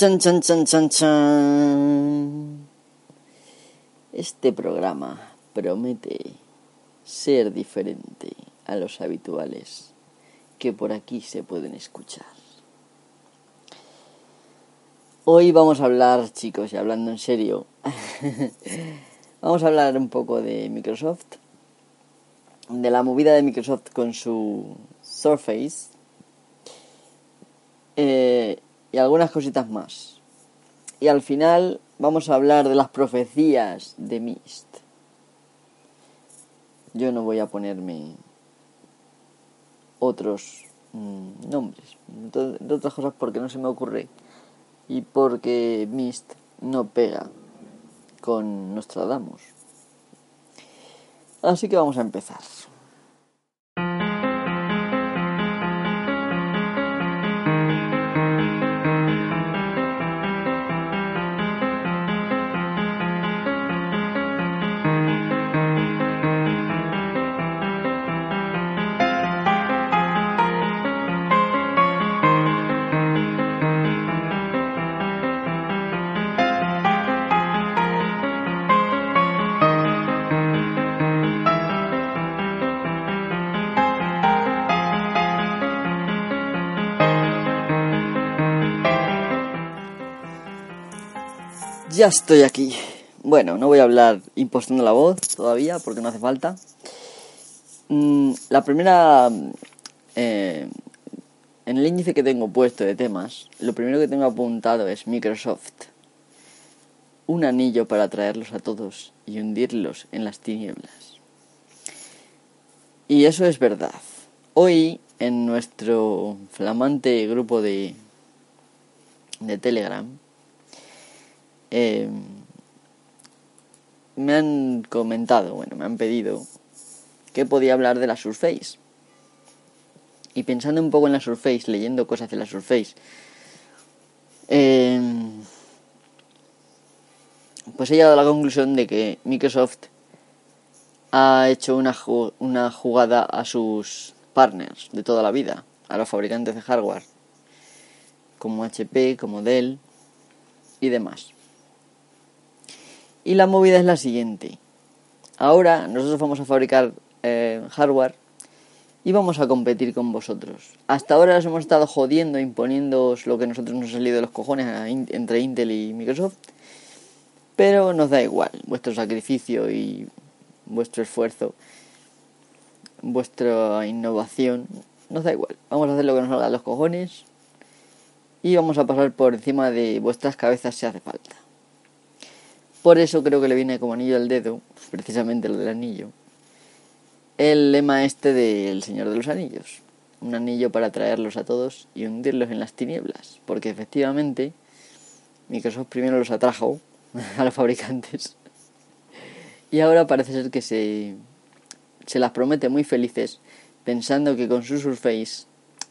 Chan, chan, chan, chan, chan. Este programa promete ser diferente a los habituales que por aquí se pueden escuchar. Hoy vamos a hablar, chicos, y hablando en serio, vamos a hablar un poco de Microsoft, de la movida de Microsoft con su Surface eh, y algunas cositas más. Y al final vamos a hablar de las profecías de Mist. Yo no voy a ponerme otros mm, nombres, de otras cosas porque no se me ocurre y porque Mist no pega con Nostradamus. Así que vamos a empezar. Ya estoy aquí. Bueno, no voy a hablar impostando la voz todavía porque no hace falta. Mm, la primera... Eh, en el índice que tengo puesto de temas, lo primero que tengo apuntado es Microsoft. Un anillo para atraerlos a todos y hundirlos en las tinieblas. Y eso es verdad. Hoy, en nuestro flamante grupo de, de Telegram, eh, me han comentado, bueno, me han pedido que podía hablar de la Surface. Y pensando un poco en la Surface, leyendo cosas de la Surface, eh, pues he llegado a la conclusión de que Microsoft ha hecho una, una jugada a sus partners de toda la vida, a los fabricantes de hardware, como HP, como Dell y demás. Y la movida es la siguiente. Ahora nosotros vamos a fabricar eh, hardware y vamos a competir con vosotros. Hasta ahora os hemos estado jodiendo, imponiéndoos lo que nosotros nos ha salido de los cojones entre Intel y Microsoft. Pero nos da igual vuestro sacrificio y vuestro esfuerzo, vuestra innovación. Nos da igual. Vamos a hacer lo que nos salga de los cojones y vamos a pasar por encima de vuestras cabezas si hace falta. Por eso creo que le viene como anillo al dedo, precisamente lo del anillo, el lema este del Señor de los Anillos. Un anillo para atraerlos a todos y hundirlos en las tinieblas. Porque efectivamente Microsoft primero los atrajo a los fabricantes. Y ahora parece ser que se, se las promete muy felices pensando que con su Surface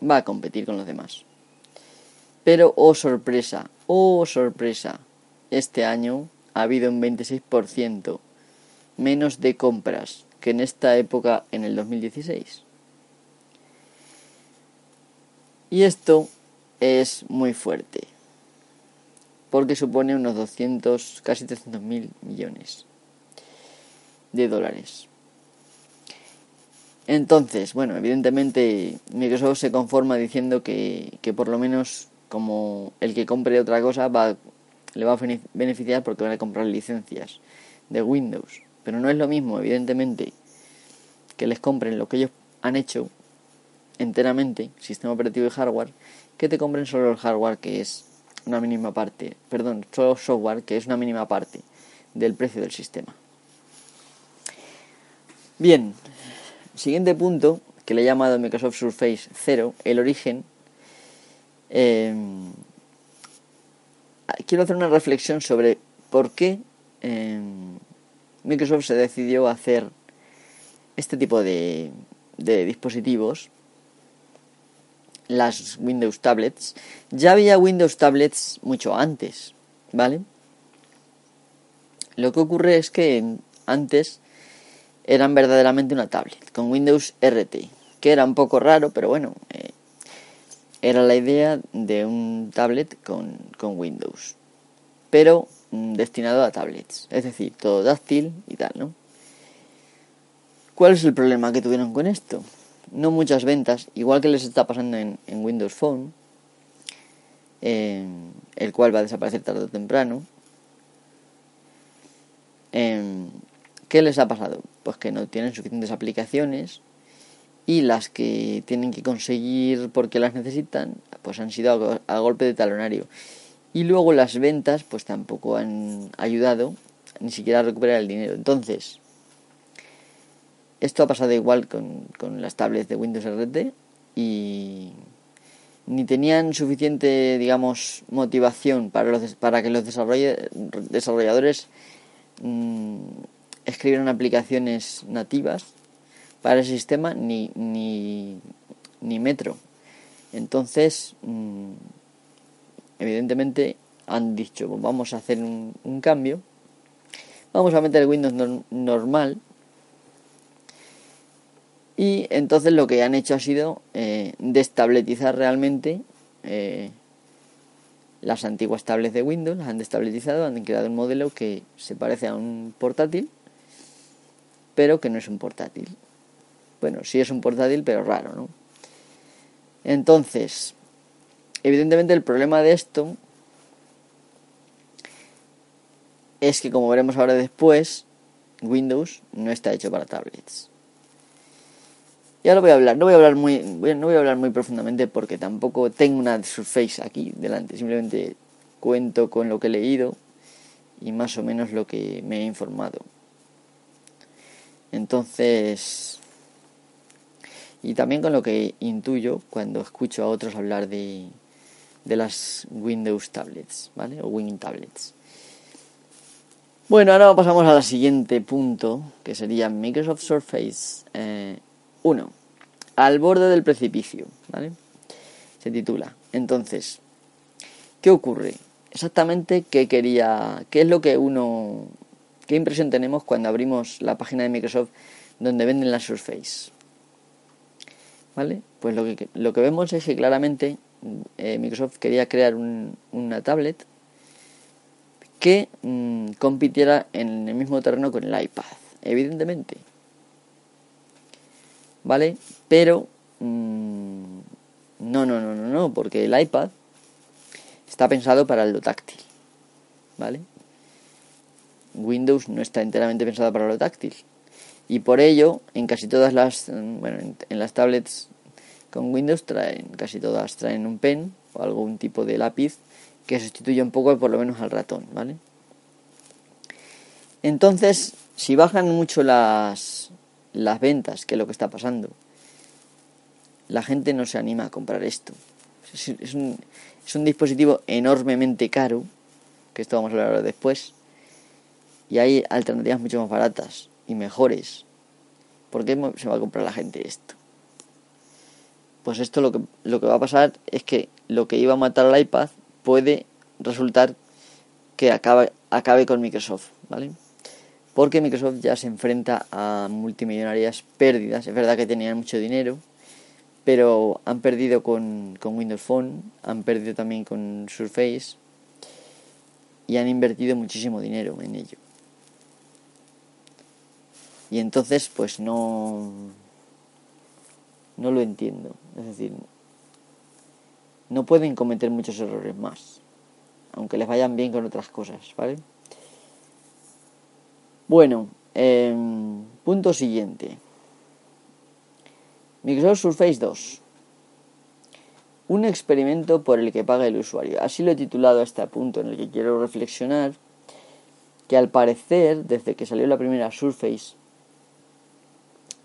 va a competir con los demás. Pero, oh sorpresa, oh sorpresa, este año ha habido un 26% menos de compras que en esta época en el 2016. Y esto es muy fuerte, porque supone unos 200, casi 300 mil millones de dólares. Entonces, bueno, evidentemente Microsoft se conforma diciendo que, que por lo menos como el que compre otra cosa va le va a beneficiar porque van a comprar licencias de Windows. Pero no es lo mismo, evidentemente, que les compren lo que ellos han hecho enteramente, sistema operativo y hardware, que te compren solo el hardware que es una mínima parte, perdón, solo software que es una mínima parte del precio del sistema. Bien, siguiente punto que le he llamado Microsoft Surface 0, el origen. Eh, quiero hacer una reflexión sobre por qué em, Microsoft se decidió a hacer este tipo de, dispositivos, las Windows Tablets. Ya había Windows Tablets mucho antes, ¿vale? Lo que ocurre es que antes eran verdaderamente una tablet, con Windows RT, que era un poco raro, pero bueno, eh, era la idea de un tablet con, con Windows, pero mm, destinado a tablets, es decir, todo táctil y tal, ¿no? ¿Cuál es el problema que tuvieron con esto? No muchas ventas, igual que les está pasando en, en Windows Phone, el cual va a desaparecer tarde o temprano. ¿Qué les ha pasado? Pues que no tienen suficientes aplicaciones y las que tienen que conseguir porque las necesitan, pues han sido a, golpe de talonario. Y luego las ventas, pues tampoco han ayudado ni siquiera a recuperar el dinero. Entonces, esto ha pasado igual con, con las tablets de Windows RT y ni tenían suficiente, digamos, motivación para, los, para que los desarrolladores mmm, escribieran aplicaciones nativas para el sistema, ni, ni, ni Metro. Entonces, mmm, evidentemente han dicho, vamos a hacer un, cambio, vamos a meter Windows normal y entonces lo que han hecho ha sido eh, destabletizar realmente eh, las antiguas tablets de Windows, las han destabletizado, han creado un modelo que se parece a un portátil, pero que no es un portátil. Bueno, sí es un portátil, pero raro, ¿no? Entonces, evidentemente el problema de esto es que, como veremos ahora después, Windows no está hecho para tablets. Y ahora voy a hablar, no voy a hablar muy, no voy a hablar muy profundamente porque tampoco tengo una Surface aquí delante, simplemente cuento con lo que he leído y más o menos lo que me he informado. Entonces, y también con lo que intuyo cuando escucho a otros hablar de, de las Windows tablets, ¿vale? O Wing tablets. Bueno, ahora pasamos al siguiente punto, que sería Microsoft Surface eh, 1. Al borde del precipicio, ¿vale? Se titula. Entonces, ¿qué ocurre? Exactamente qué quería, qué es lo que uno, qué impresión tenemos cuando abrimos la página de Microsoft donde venden la Surface. ¿Vale? Pues lo que, lo que vemos es que claramente eh, Microsoft quería crear una tablet que mm, compitiera en el mismo terreno con el iPad, evidentemente. ¿vale? Pero mmm, no, no, no, no, no, porque el iPad está pensado para lo táctil, ¿vale? Windows no está enteramente pensado para lo táctil. Y por ello, en casi todas las, bueno, en, las tablets con Windows traen, casi todas traen un pen o algún tipo de lápiz que sustituye un poco por lo menos al ratón, ¿vale? Entonces, si bajan mucho las, las ventas, que es lo que está pasando. La gente no se anima a comprar esto. Es, un, es un dispositivo enormemente caro, que esto vamos a hablar después, y hay alternativas mucho más baratas y mejores. ¿Por qué se va a comprar la gente esto? Pues esto lo que, lo que va a pasar es que lo que iba a matar al iPad puede resultar que acabe, acabe con Microsoft, ¿vale? porque Microsoft ya se enfrenta a multimillonarias pérdidas. Es verdad que tenían mucho dinero, pero han perdido con, Windows Phone, han perdido también con Surface y han invertido muchísimo dinero en ello. Y entonces, pues no. No lo entiendo. Es decir, no pueden cometer muchos errores más. Aunque les vayan bien con otras cosas, ¿vale? Bueno, em, punto siguiente. Microsoft Surface 2. Un experimento por el que paga el usuario. Así lo he titulado a este punto en el que quiero reflexionar que al parecer, desde que salió la primera Surface,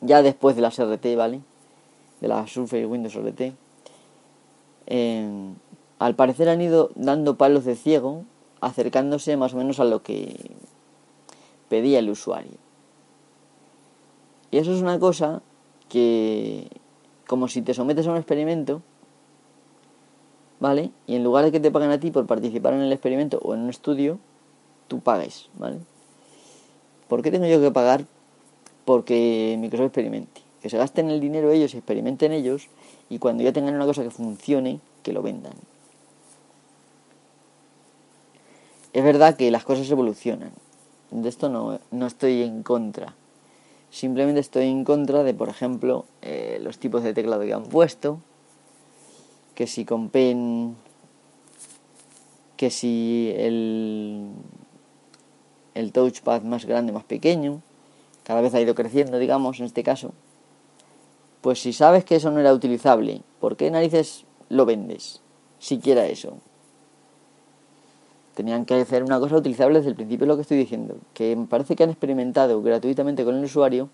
ya después de las RT, ¿vale? De la Surface Windows RT, em, al parecer han ido dando palos de ciego, acercándose más o menos a lo que pedía el usuario. Y eso es una cosa que, como si te sometes a un experimento, ¿vale? Y en lugar de que te paguen a ti por participar en el experimento o en un estudio, tú pagues, ¿vale? ¿Por qué tengo yo que pagar porque Microsoft experimente? Que se gasten el dinero ellos y experimenten ellos y cuando ya tengan una cosa que funcione, que lo vendan. Es verdad que las cosas evolucionan. De esto no, no estoy en contra. Simplemente estoy en contra de, por ejemplo, eh, los tipos de teclado que han puesto. Que si con pen. Que si el. El touchpad más grande, más pequeño. Cada vez ha ido creciendo, digamos, en este caso. Pues si sabes que eso no era utilizable, ¿por qué narices lo vendes? Siquiera eso. Tenían que hacer una cosa utilizable desde el principio, lo que estoy diciendo. Que me parece que han experimentado gratuitamente con el usuario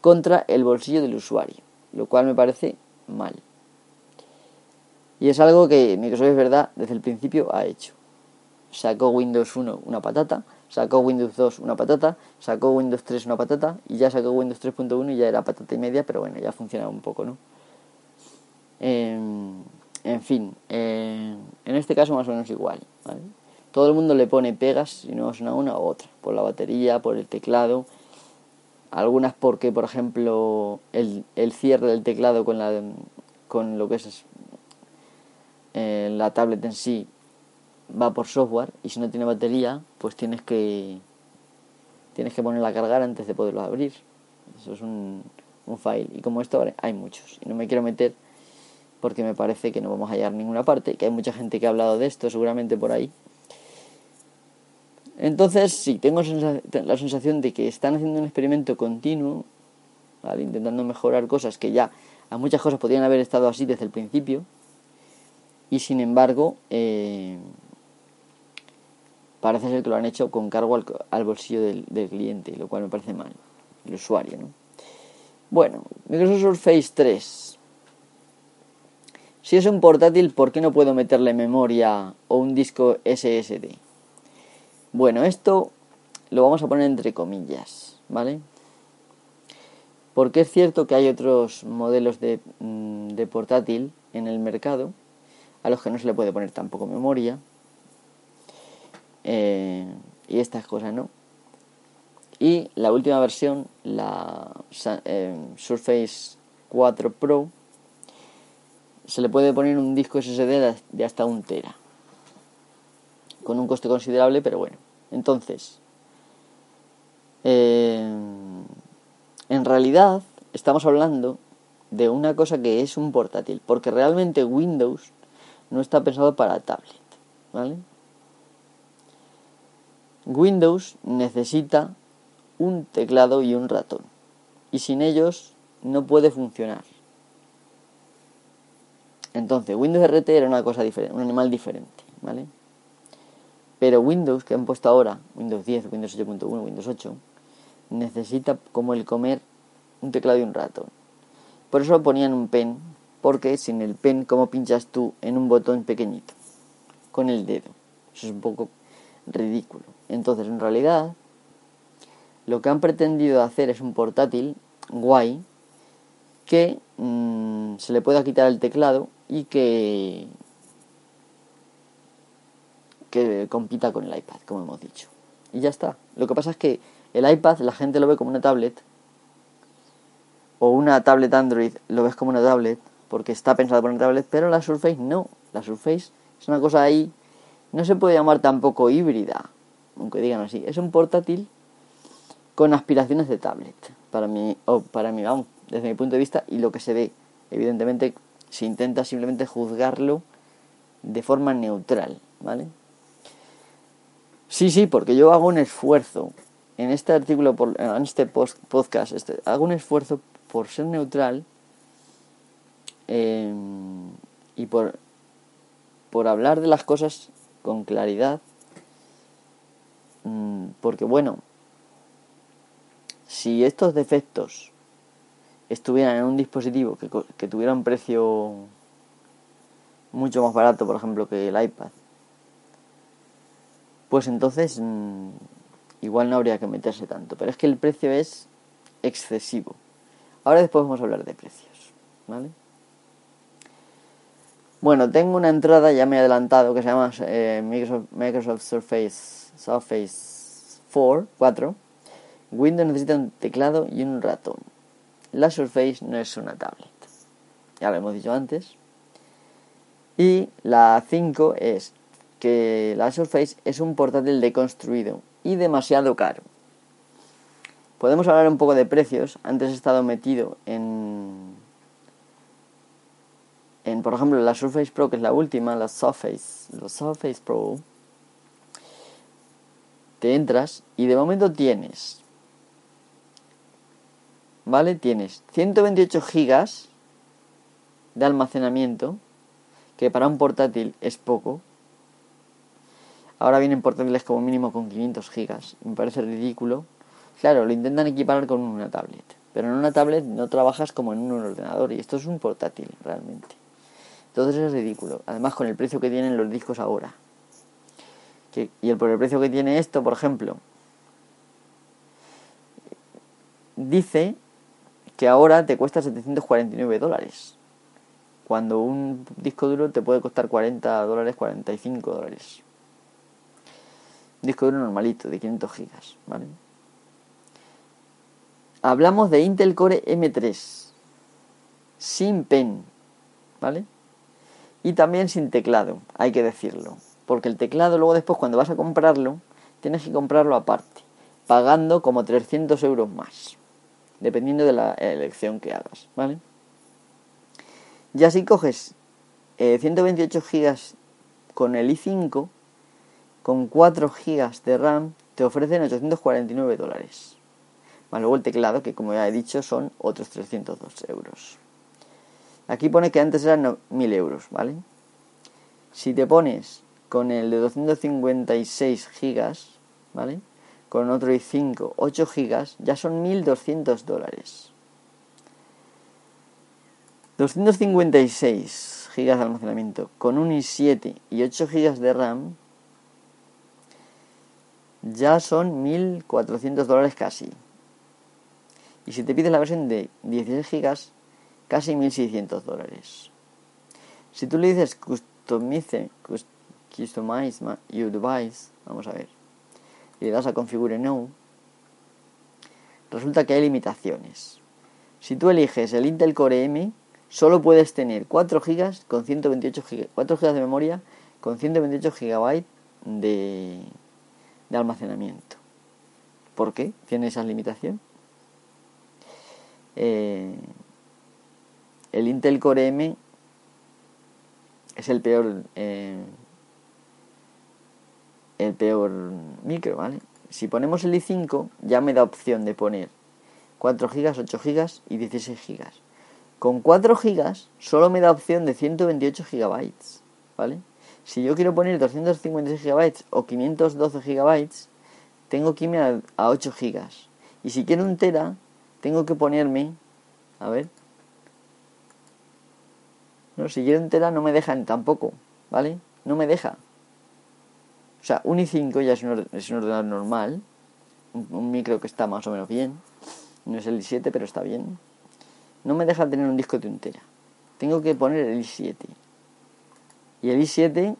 contra el bolsillo del usuario. Lo cual me parece mal. Y es algo que Microsoft es verdad desde el principio ha hecho. Sacó Windows 1 una patata, sacó Windows 2 una patata, sacó Windows 3 una patata y ya sacó Windows 3.1 y ya era patata y media, pero bueno, ya funcionaba un poco, ¿no? Em, en fin, eh, en este caso más o menos igual, ¿vale? Todo el mundo le pone pegas, si no es una una u otra, por la batería, por el teclado, algunas porque, por ejemplo, el, el cierre del teclado con, la, con lo que es eh, la tablet en sí va por software y si no tiene batería, pues tienes que tienes que ponerla a cargar antes de poderlo abrir. Eso es un, un file. Y como esto hay muchos. Y no me quiero meter porque me parece que no vamos a hallar ninguna parte, que hay mucha gente que ha hablado de esto seguramente por ahí. Entonces, sí, tengo la sensación de que están haciendo un experimento continuo, intentando mejorar cosas que ya a muchas cosas podrían haber estado así desde el principio, y sin embargo, eh, parece ser que lo han hecho con cargo al, bolsillo del, cliente, lo cual me parece mal, el usuario, ¿no? Bueno, Microsoft Surface 3. Si es un portátil, ¿por qué no puedo meterle memoria o un disco SSD? Bueno, esto lo vamos a poner entre comillas, ¿vale? Porque es cierto que hay otros modelos de, mm, de portátil en el mercado a los que no se le puede poner tampoco memoria eh, y estas cosas, ¿no? Y la última versión, la eh, Surface 4 Pro, se le puede poner un disco SSD de hasta un tera. Con un coste considerable, pero bueno. Entonces, eh, en realidad estamos hablando de una cosa que es un portátil, porque realmente Windows no está pensado para tablet, ¿vale? Windows necesita un teclado y un ratón. Y sin ellos no puede funcionar. Entonces, Windows RT era una cosa diferente, un animal diferente, ¿vale? Pero Windows, que han puesto ahora, Windows 10, Windows 8.1, Windows 8, necesita como el comer un teclado y un ratón. Por eso ponían un pen, porque sin el pen, ¿cómo pinchas tú en un botón pequeñito? Con el dedo. Eso es un poco ridículo. Entonces, en realidad, lo que han pretendido hacer es un portátil guay que mm, se le pueda quitar el teclado y que que compita con el iPad, como hemos dicho. Y ya está. Lo que pasa es que el iPad la gente lo ve como una tablet o una tablet Android lo ves como una tablet porque está pensada para una tablet, pero la Surface no. La Surface es una cosa ahí no se puede llamar tampoco híbrida, aunque digan así. Es un portátil con aspiraciones de tablet, para mí, o para mí, vamos, desde mi punto de vista, y lo que se ve. Evidentemente, se intenta simplemente juzgarlo de forma neutral, ¿vale? Sí, sí, porque yo hago un esfuerzo en este artículo, en este podcast, este, hago un esfuerzo por ser neutral eh, y por, por hablar de las cosas con claridad, mm, porque bueno, si estos defectos estuvieran en un dispositivo que, que tuviera un precio mucho más barato, por ejemplo, que el iPad, pues entonces mm, igual no habría que meterse tanto. Pero es que el precio es excesivo. Ahora después vamos a hablar de precios, ¿vale? Bueno, tengo una entrada, ya me he adelantado, que se llama eh, Microsoft, Surface, Surface 4, 4. Windows necesita un teclado y un ratón. La Surface no es una tablet. ya lo hemos dicho antes. Y la 5 es que la Surface es un portátil deconstruido y demasiado caro. Podemos hablar un poco de precios. Antes he estado metido en, en por ejemplo, la Surface Pro, que es la última, la Surface, la Surface Pro. Te entras y de momento tienes, ¿vale? Tienes 128 gigas de almacenamiento, que para un portátil es poco. Ahora vienen portátiles como mínimo con 500 gigas. Me parece ridículo Claro, lo intentan equiparar con una tablet, pero en una tablet no trabajas como en un ordenador y esto es un portátil realmente. Entonces es ridículo. Además con el precio que tienen los discos ahora. y el, por el precio que tiene esto, por ejemplo, dice que ahora te cuesta 749 dólares. Cuando un disco duro te puede costar 40 dólares, 45 dólares. disco duro normalito, de 500 gigas, ¿vale? hablamos de Intel Core M3 sin pen, ¿vale? Y también sin teclado, hay que decirlo, porque el teclado luego después cuando vas a comprarlo tienes que comprarlo aparte, pagando como 300 euros más, dependiendo de la elección que hagas, ¿vale? Ya si coges 128 eh, GB con el i5, con 4 GB de RAM, te ofrecen 849 dólares más luego el teclado, que como ya he dicho son otros 302 euros. Aquí pone que antes eran 1000 euros, ¿vale? Si te pones con el de 256 gigas, ¿vale? Con otro i5, 8 gigas, ya son 1200 dólares. 256 gigas de almacenamiento con un i7 y 8 gigas de RAM ya son 1400 dólares casi. Y si te pides la versión de 16 GB, casi 1600 dólares. Si tú le dices customize, customize your device, vamos a ver, y le das a configure now, resulta que hay limitaciones. Si tú eliges el Intel Core M, solo puedes tener 4 GB con 128 GB, 4 GB de memoria con 128 GB de, de almacenamiento. ¿Por qué tiene esa limitación? Eh, el Intel Core M es el peor eh, el peor micro, ¿vale? Si ponemos el i5 ya me da opción de poner 4 GB, 8 GB y 16 GB. Con 4 GB solo me da opción de 128 GB, ¿vale? Si yo quiero poner 256 GB o 512 GB, tengo que irme a, a 8 GB. Y si quiero un tera, tengo que ponerme, a ver, si quiero entera no me dejan tampoco, ¿vale? No me deja. O sea, un i5 ya es un, ordenador normal, un, micro que está más o menos bien, no es el i7 pero está bien. No me deja tener un disco de un tera. Tengo que poner el i7. Y el i7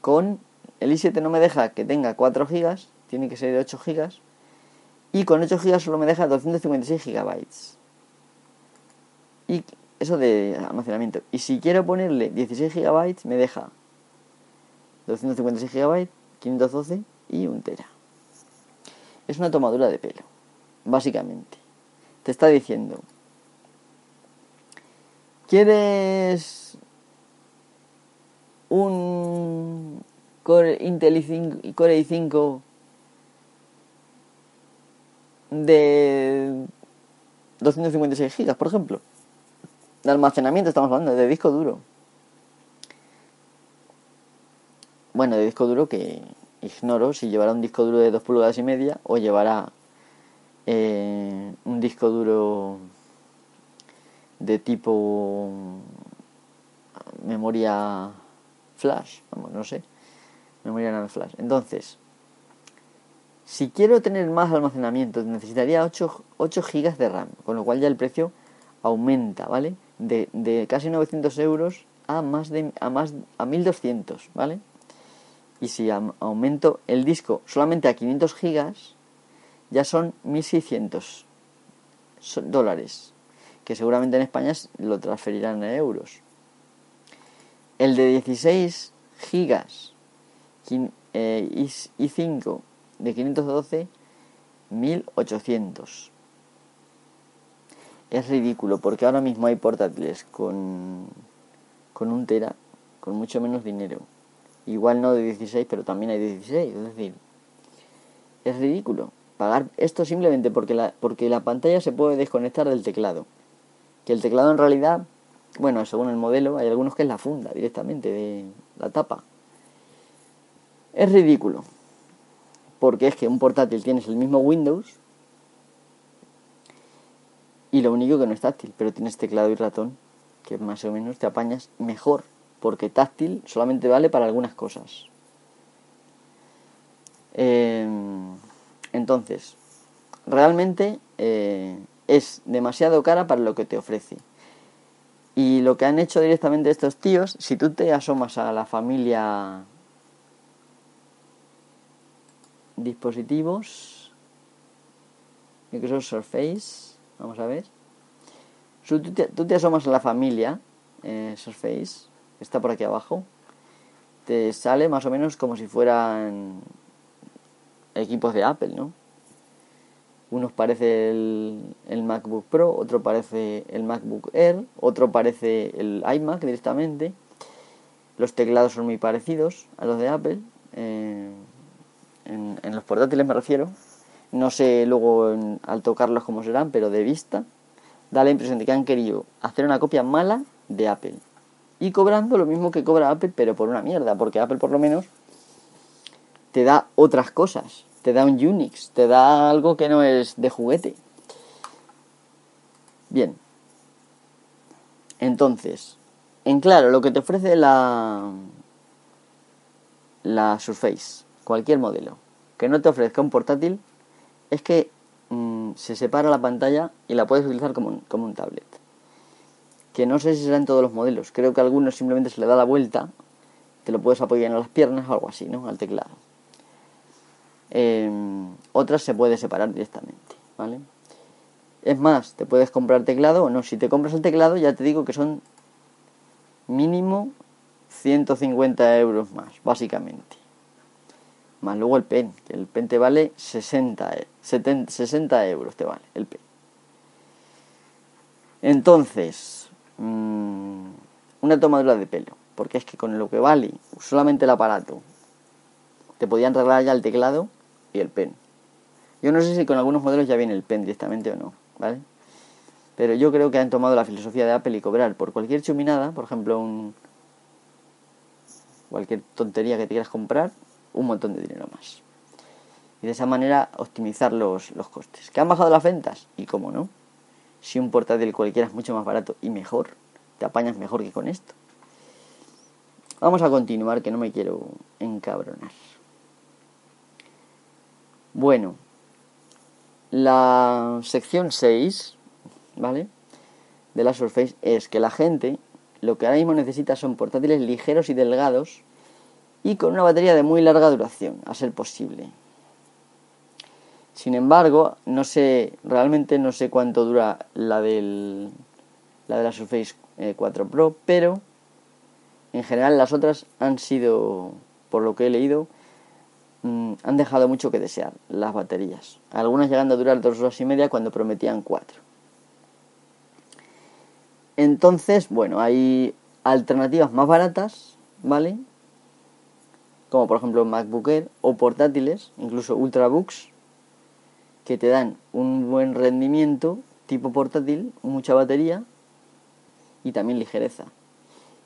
con... El i7 no me deja que tenga 4 GB, tiene que ser de 8 GB y con 8 GB solo me deja 256 GB. Y eso de almacenamiento. Y si quiero ponerle 16 GB, me deja 256 GB, 512 y 1 tera. Es una tomadura de pelo, básicamente. Te está diciendo, ¿quieres un Core Intel i5, Core i5 de 256 gigas, por ejemplo. De almacenamiento estamos hablando, de disco duro. Bueno, de disco duro que ignoro si llevará un disco duro de 2 pulgadas y media o llevará eh, un disco duro de tipo memoria flash, vamos, no sé, memoria nano flash. Entonces, si quiero tener más almacenamiento, necesitaría 8, 8 GB de RAM, con lo cual ya el precio aumenta, ¿vale? De, casi 900 euros a más de a más a 1200, ¿vale? Y si aumento el disco solamente a 500 GB, ya son 1600 dólares, que seguramente en España lo transferirán a euros. El de 16 gigas eh, i5 de 512, 1800. Es ridículo porque ahora mismo hay portátiles con, con un tera, con mucho menos dinero. Igual no de 16, pero también hay de 16. Es decir, es ridículo pagar esto simplemente porque la, porque la pantalla se puede desconectar del teclado. Que el teclado en realidad, bueno, según el modelo, hay algunos que es la funda directamente de la tapa. Es ridículo. Porque es que un portátil tienes el mismo Windows y lo único que no es táctil, pero tienes teclado y ratón, que más o menos te apañas mejor, porque táctil solamente vale para algunas cosas. Eh, entonces, realmente eh, es demasiado cara para lo que te ofrece. Y lo que han hecho directamente estos tíos, si tú te asomas a la familia dispositivos, Microsoft Surface, vamos a ver. Tú te, tú te asomas a la familia eh, Surface, está por aquí abajo, te sale más o menos como si fueran equipos de Apple, ¿no? Unos parece el, MacBook Pro, otro parece el MacBook Air, otro parece el iMac directamente. Los teclados son muy parecidos a los de Apple. Eh, en, los portátiles me refiero. No sé luego al tocarlos cómo serán, pero de vista da la impresión de que han querido hacer una copia mala de Apple. Y cobrando lo mismo que cobra Apple, pero por una mierda, porque Apple por lo menos te da otras cosas. Te da un Unix, te da algo que no es de juguete. Bien. Entonces, en claro, lo que te ofrece la la Surface, cualquier modelo, que no te ofrezca un portátil, es que mm, se separa la pantalla y la puedes utilizar como un, como un tablet. Que no sé si será en todos los modelos, creo que a algunos simplemente se le da la vuelta, te lo puedes apoyar en las piernas o algo así, ¿no? Al teclado. Em, otras se puede separar directamente, ¿vale? Es más, te puedes comprar teclado o no. Si te compras el teclado, ya te digo que son mínimo 150 euros más, básicamente. Más luego el pen, que el pen te vale 60, 60 euros, te vale el pen. Entonces, mm, una tomadura de pelo, porque es que con lo que vale solamente el aparato, te podían arreglar ya el teclado y el pen. Yo no sé si con algunos modelos ya viene el pen directamente o no, ¿vale? Pero yo creo que han tomado la filosofía de Apple y cobrar por cualquier chuminada, por ejemplo, un cualquier tontería que te quieras comprar, un montón de dinero más. Y de esa manera optimizar los, los costes. ¿Que han bajado las ventas? Y cómo no. Si un portátil cualquiera es mucho más barato y mejor, te apañas mejor que con esto. Vamos a continuar, que no me quiero encabronar. Bueno, la sección 6, ¿vale? De la Surface es que la gente lo que ahora mismo necesita son portátiles ligeros y delgados y con una batería de muy larga duración, a ser posible. Sin embargo, no sé, realmente no sé cuánto dura la del la de la Surface 4 eh, Pro, pero en general las otras han sido, por lo que he leído, Mm, han dejado mucho que desear las baterías. Algunas llegando a durar dos horas y media cuando prometían cuatro. Entonces, bueno, hay alternativas más baratas, ¿vale? Como por ejemplo MacBook Air o portátiles, incluso Ultrabooks, que te dan un buen rendimiento tipo portátil, mucha batería y también ligereza.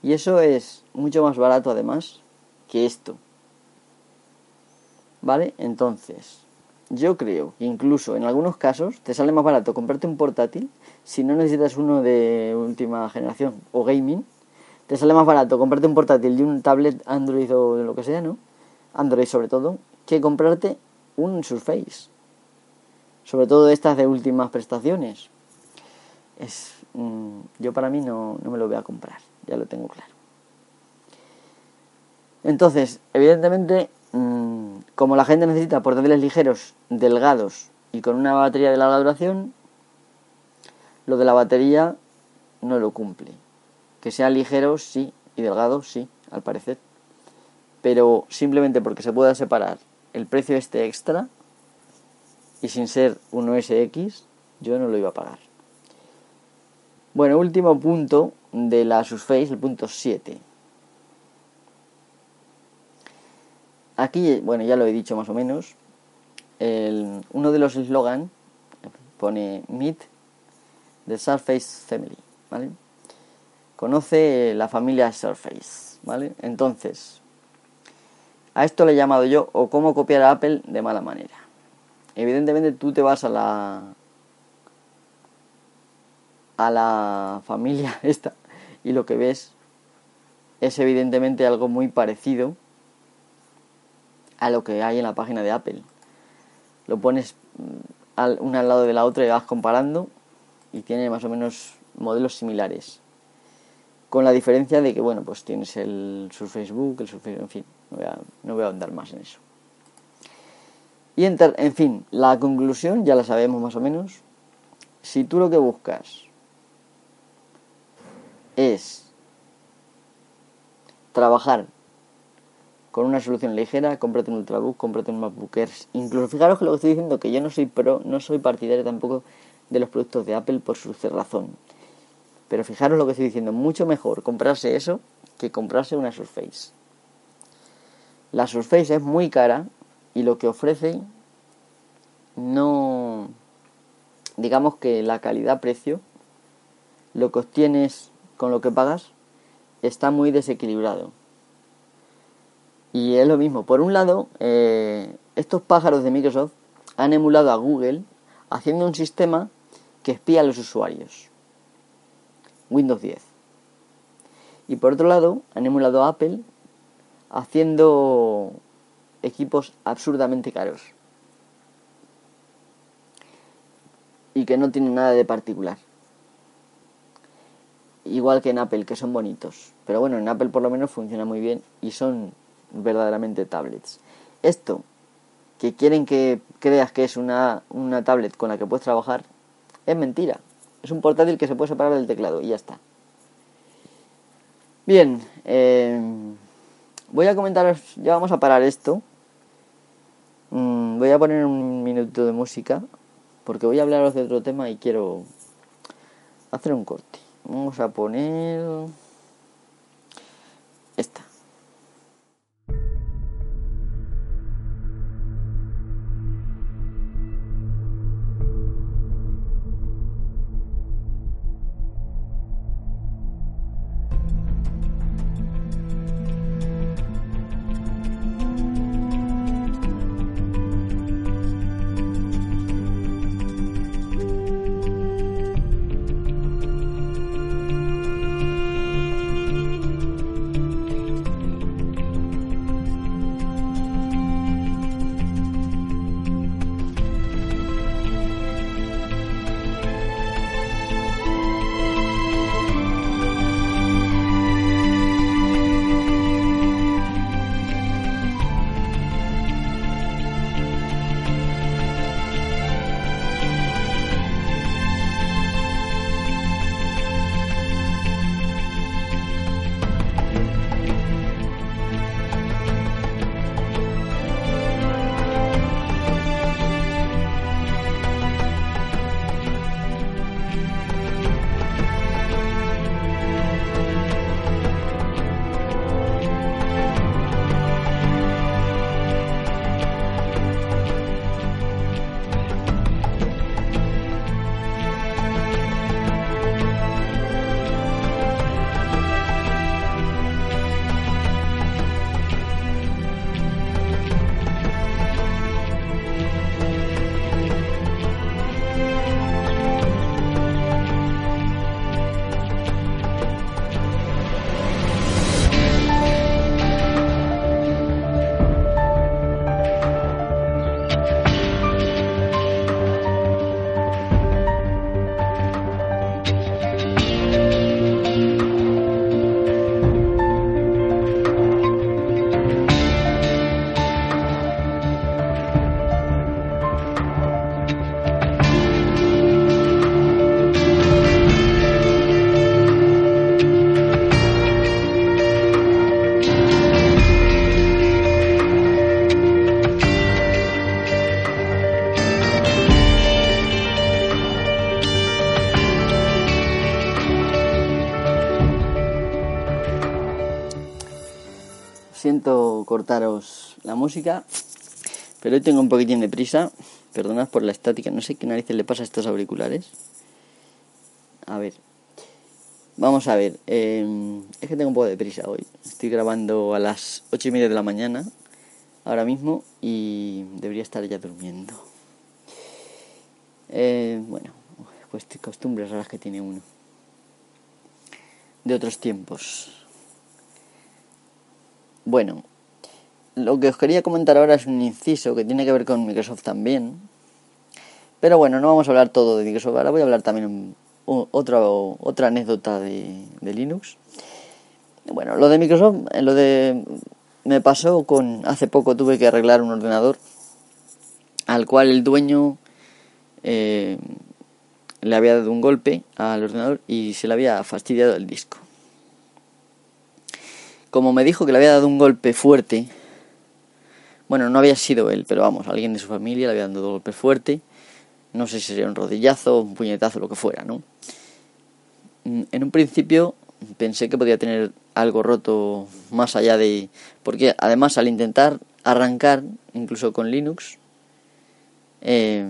Y eso es mucho más barato además que esto. ¿Vale? Entonces, yo creo que incluso en algunos casos te sale más barato comprarte un portátil si no necesitas uno de última generación o gaming. Te sale más barato comprarte un portátil y un tablet Android o lo que sea, ¿no? Android sobre todo, que comprarte un Surface. Sobre todo estas de últimas prestaciones. Es, mm, yo para mí no, no me lo voy a comprar, ya lo tengo claro. Entonces, evidentemente Mm, como la gente necesita portátiles ligeros, delgados y con una batería de larga duración, Lo de la batería no lo cumple. Que sea ligero, sí, y delgado, sí, al parecer. Pero simplemente porque se pueda separar el precio este extra y sin ser un OS X, yo no lo iba a pagar. Bueno, último punto de la Surface, el punto 7. Aquí, bueno, ya lo he dicho más o menos. uno de los eslogan pone Meet the Surface Family, ¿vale? Conoce la familia Surface, ¿vale? Entonces, a esto le he llamado yo o cómo copiar a Apple de mala manera. Evidentemente tú te vas a la a la familia esta y lo que ves es evidentemente algo muy parecido a lo que hay en la página de Apple. Lo pones mm, una al lado de la otra y vas comparando y tiene más o menos modelos similares. Con la diferencia de que, bueno, pues tienes el Surface Book, el Surface, en fin, no voy a, no voy a ahondar más en eso. Y en, en fin, la conclusión ya la sabemos más o menos. Si tú lo que buscas es trabajar con una solución ligera, cómprate un Ultrabook, cómprate un MacBook Air. Incluso fijaros que lo que estoy diciendo, que yo no soy pro, no soy partidario tampoco de los productos de Apple por su razón. Pero fijaros lo que estoy diciendo, mucho mejor comprarse eso que comprarse una Surface. La Surface es muy cara y lo que ofrece no digamos que la calidad-precio lo que obtienes con lo que pagas está muy desequilibrado. Y es lo mismo. Por un lado, eh, estos pájaros de Microsoft han emulado a Google haciendo un sistema que espía a los usuarios. Windows 10. Y por otro lado, han emulado a Apple haciendo equipos absurdamente caros. Y que no tienen nada de particular igual que en Apple, que son bonitos. Pero bueno, en Apple por lo menos funciona muy bien y son verdaderamente tablets. Esto, que quieren que creas que es una, una tablet con la que puedes trabajar, es mentira. Es un portátil que se puede separar del teclado y ya está. Bien, eh, voy a comentaros, ya vamos a parar esto. Mm, voy a poner un minuto de música porque voy a hablaros de otro tema y quiero hacer un corte. Vamos a poner la música, pero hoy tengo un poquitín de prisa. Perdonad por la estática, no sé qué narices le pasa a estos auriculares. A ver, vamos a ver. Em, es que tengo un poco de prisa hoy. Estoy grabando a las ocho y media de la mañana, ahora mismo, y debería estar ya durmiendo. Eh, bueno, pues costumbres raras que tiene uno. De otros tiempos. Bueno, lo que os quería comentar ahora es un inciso que tiene que ver con Microsoft también. Pero bueno, no vamos a hablar todo de Microsoft, ahora voy a hablar también otra, otra anécdota de, de Linux. Bueno, lo de Microsoft, eh, lo de... Me pasó con... Hace poco tuve que arreglar un ordenador al cual el dueño eh, le había dado un golpe al ordenador y se le había fastidiado el disco. Como me dijo que le había dado un golpe fuerte, bueno, no había sido él, pero vamos, alguien de su familia le había dado un golpe fuerte, no sé si sería un rodillazo, un puñetazo, lo que fuera, ¿no? Mm, en un principio pensé que podía tener algo roto más allá de... Porque además al intentar arrancar, incluso con Linux, eh,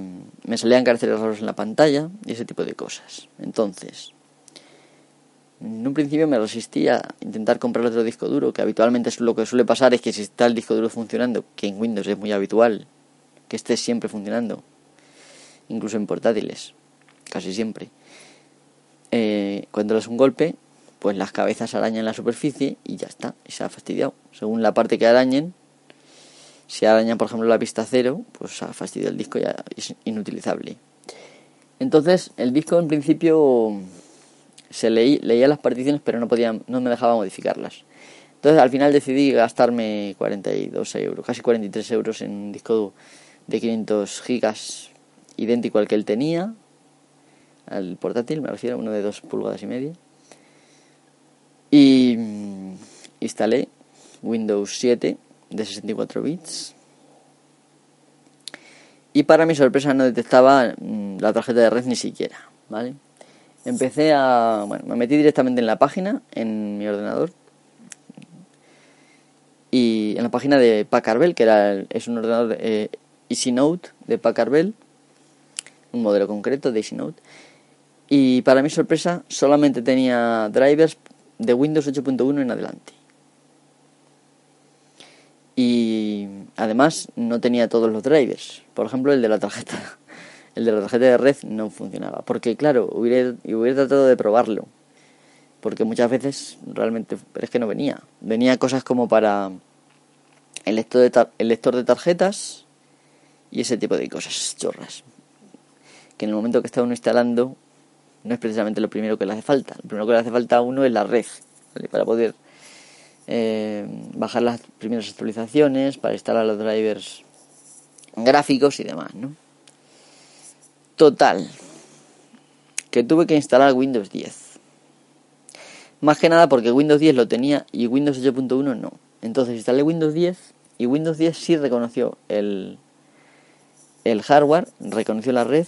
me salían caracteres raros en la pantalla y ese tipo de cosas. Entonces, en un principio me resistí a intentar comprar otro disco duro, que habitualmente es lo que suele pasar es que si está el disco duro funcionando, que en Windows es muy habitual, que esté siempre funcionando, incluso en portátiles, casi siempre. Eh, cuando das un golpe, pues las cabezas arañan la superficie y ya está, y se ha fastidiado. Según la parte que arañen, si arañan por ejemplo la pista cero, pues ha fastidiado el disco ya es inutilizable. Entonces, el disco en principio se leí, leía las particiones, pero no podía, no me dejaba modificarlas. Entonces, al final decidí gastarme 42 euros, casi 43 euros en un disco de 500 gigas idéntico al que él tenía, al portátil, me refiero, uno de 2 pulgadas y media. Y mm, instalé Windows 7 de 64 bits. Y para mi sorpresa no detectaba mm, la tarjeta de red ni siquiera, ¿vale? Empecé a... Bueno, me metí directamente en la página, en mi ordenador. Y en la página de Packard Bell, que era es un ordenador de, eh, EasyNote de Packard Bell. Un modelo concreto de EasyNote. Y para mi sorpresa solamente tenía drivers de Windows 8.1 en adelante. Y además no tenía todos los drivers. Por ejemplo, el de la tarjeta. El de la tarjeta de red no funcionaba. Porque claro, hubiera, hubiera tratado de probarlo. Porque muchas veces realmente es que no venía. Venía cosas como para el lector de, el lector de tarjetas y ese tipo de cosas chorras. Que en el momento que está uno instalando no es precisamente lo primero que le hace falta. Lo primero que le hace falta a uno es la red. Para poder eh, bajar las primeras actualizaciones, para instalar los drivers gráficos y demás, ¿no? Total, que tuve que instalar Windows 10. Más que nada porque Windows 10 lo tenía y Windows 8.1 no. Entonces instalé Windows 10 y Windows 10 sí reconoció el, el hardware, reconoció la red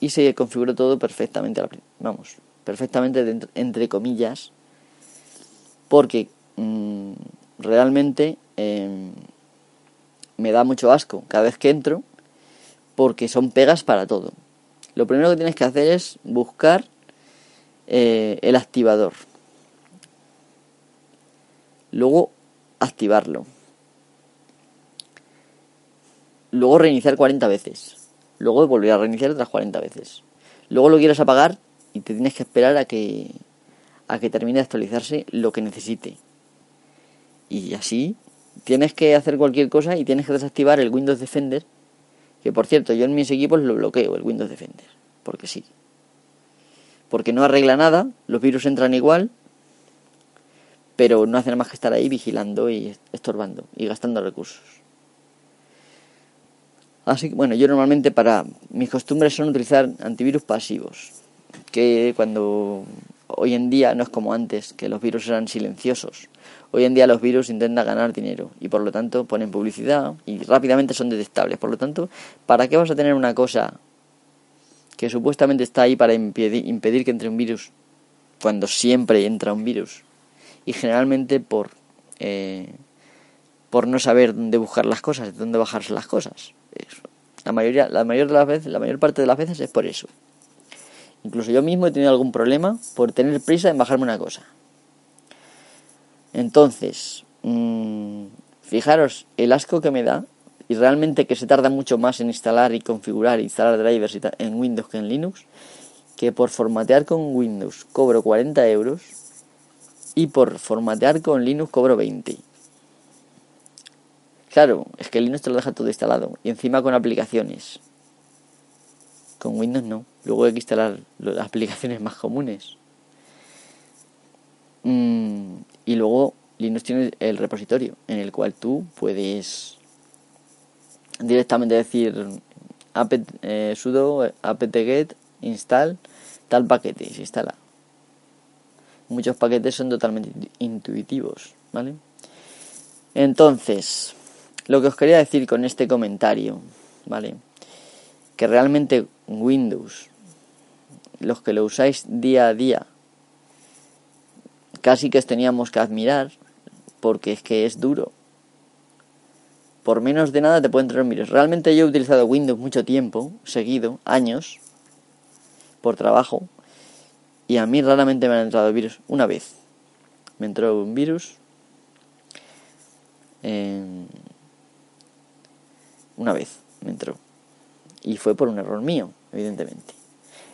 y se configuró todo perfectamente. Vamos, perfectamente entre comillas. Porque Mm, realmente em, me da mucho asco cada vez que entro porque son pegas para todo. Lo primero que tienes que hacer es buscar eh, el activador. Luego activarlo. Luego reiniciar 40 veces. Luego volver a reiniciar otras 40 veces. Luego lo quieres apagar y te tienes que esperar a que a que termine de actualizarse lo que necesite. Y así tienes que hacer cualquier cosa y tienes que desactivar el Windows Defender. Que por cierto, yo en mis equipos lo bloqueo, el Windows Defender. Porque sí. Porque no arregla nada, los virus entran igual, pero no hacen nada más que estar ahí vigilando y estorbando y gastando recursos. Así que bueno, yo normalmente para mis costumbres son utilizar antivirus pasivos, que cuando hoy en día no es como antes, que los virus eran silenciosos. Hoy en día los virus intentan ganar dinero y por lo tanto ponen publicidad y rápidamente son detectables. Por lo tanto, ¿para qué vas a tener una cosa que supuestamente está ahí para impedir, que entre un virus cuando siempre entra un virus? Y generalmente por, eh, por no saber dónde buscar las cosas, dónde bajarse las cosas. La mayoría, la mayor de las veces, la mayor parte de las veces es por eso. Incluso yo mismo he tenido algún problema por tener prisa en bajarme una cosa. Entonces, mmm, fijaros el asco que me da y realmente que se tarda mucho más en instalar y configurar instalar drivers en Windows que en Linux, que por formatear con Windows cobro 40 euros y por formatear con Linux cobro 20. Claro, es que Linux te lo deja todo instalado y encima con aplicaciones. Con Windows no. Luego hay que instalar las aplicaciones más comunes. Mm, y luego Linux tiene el repositorio en el cual tú puedes directamente decir apt, eh, sudo apt-get install tal paquete y se instala. Muchos paquetes son totalmente intuitivos, ¿vale? Entonces, lo que os quería decir con este comentario, ¿vale? Que realmente Windows, los que lo usáis día a día, casi que os teníamos que admirar, porque es que es duro. Por menos de nada te pueden traer virus. Realmente yo he utilizado Windows mucho tiempo, seguido, años, por trabajo, y a mí raramente me han entrado virus. Una vez me entró un virus. una vez me entró. Y fue por un error mío, evidentemente.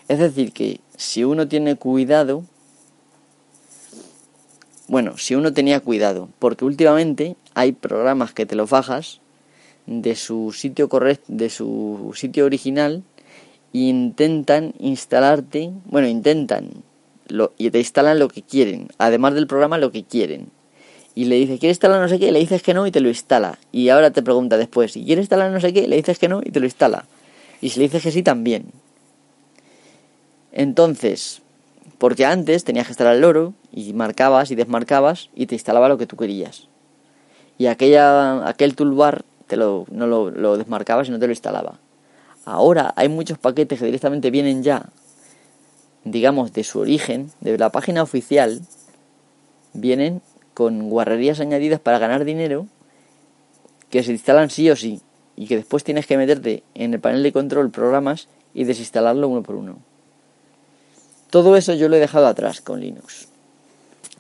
Es decir, que si uno tiene cuidado, bueno, si uno tenía cuidado, porque últimamente hay programas que te los bajas de su sitio correcto, de su sitio original e intentan instalarte, bueno, intentan lo, y te instalan lo que quieren, además del programa lo que quieren. Y le dices, ¿quieres instalar no sé qué? Le dices que no y te lo instala. Y ahora te pregunta después, ¿y quieres instalar no sé qué? Le dices que no y te lo instala. Y si le dices que sí, también. Entonces, porque antes tenías que instalar el loro y marcabas y desmarcabas y te instalaba lo que tú querías. Y aquella, aquel toolbar te lo, no lo, lo desmarcabas y no te lo instalaba. Ahora hay muchos paquetes que directamente vienen ya, digamos, de su origen, de la página oficial, vienen con guarrerías añadidas para ganar dinero que se instalan sí o sí y que después tienes que meterte en el panel de control programas y desinstalarlo uno por uno. Todo eso yo lo he dejado atrás con Linux.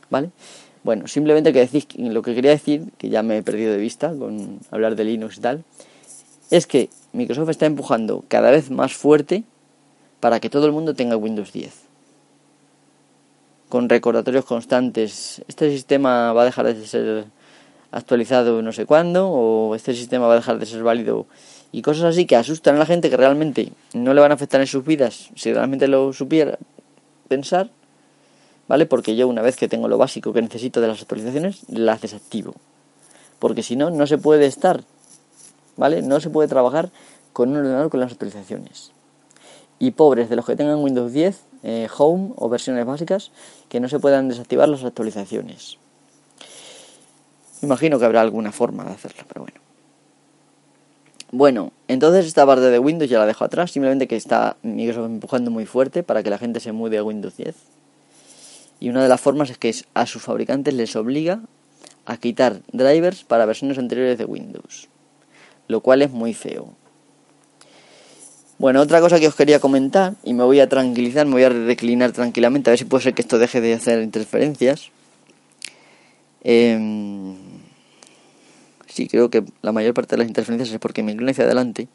¿Vale? Bueno, simplemente que decís, lo que quería decir, que ya me he perdido de vista con hablar de Linux y tal, es que Microsoft está empujando cada vez más fuerte para que todo el mundo tenga Windows 10. Con recordatorios constantes, este sistema va a dejar de ser actualizado no sé cuándo, o este sistema va a dejar de ser válido, y cosas así que asustan a la gente que realmente no le van a afectar en sus vidas si realmente lo supiera, pensar, ¿vale? Porque yo una vez que tengo lo básico que necesito de las actualizaciones, las desactivo. Porque si no, no se puede estar, ¿vale? No se puede trabajar con un ordenador con las actualizaciones. Y pobres de los que tengan Windows 10, eh, Home o versiones básicas, que no se puedan desactivar las actualizaciones. Imagino que habrá alguna forma de hacerlo, pero bueno. Bueno, entonces esta parte de Windows ya la dejo atrás, simplemente que está Microsoft empujando muy fuerte para que la gente se mude a Windows 10. Y una de las formas es que a sus fabricantes les obliga a quitar drivers para versiones anteriores de Windows, lo cual es muy feo. Bueno, otra cosa que os quería comentar, y me voy a tranquilizar, me voy a reclinar tranquilamente, a ver si puede ser que esto deje de hacer interferencias. Eh, sí creo que la mayor parte de las interferencias es porque me inclino hacia adelante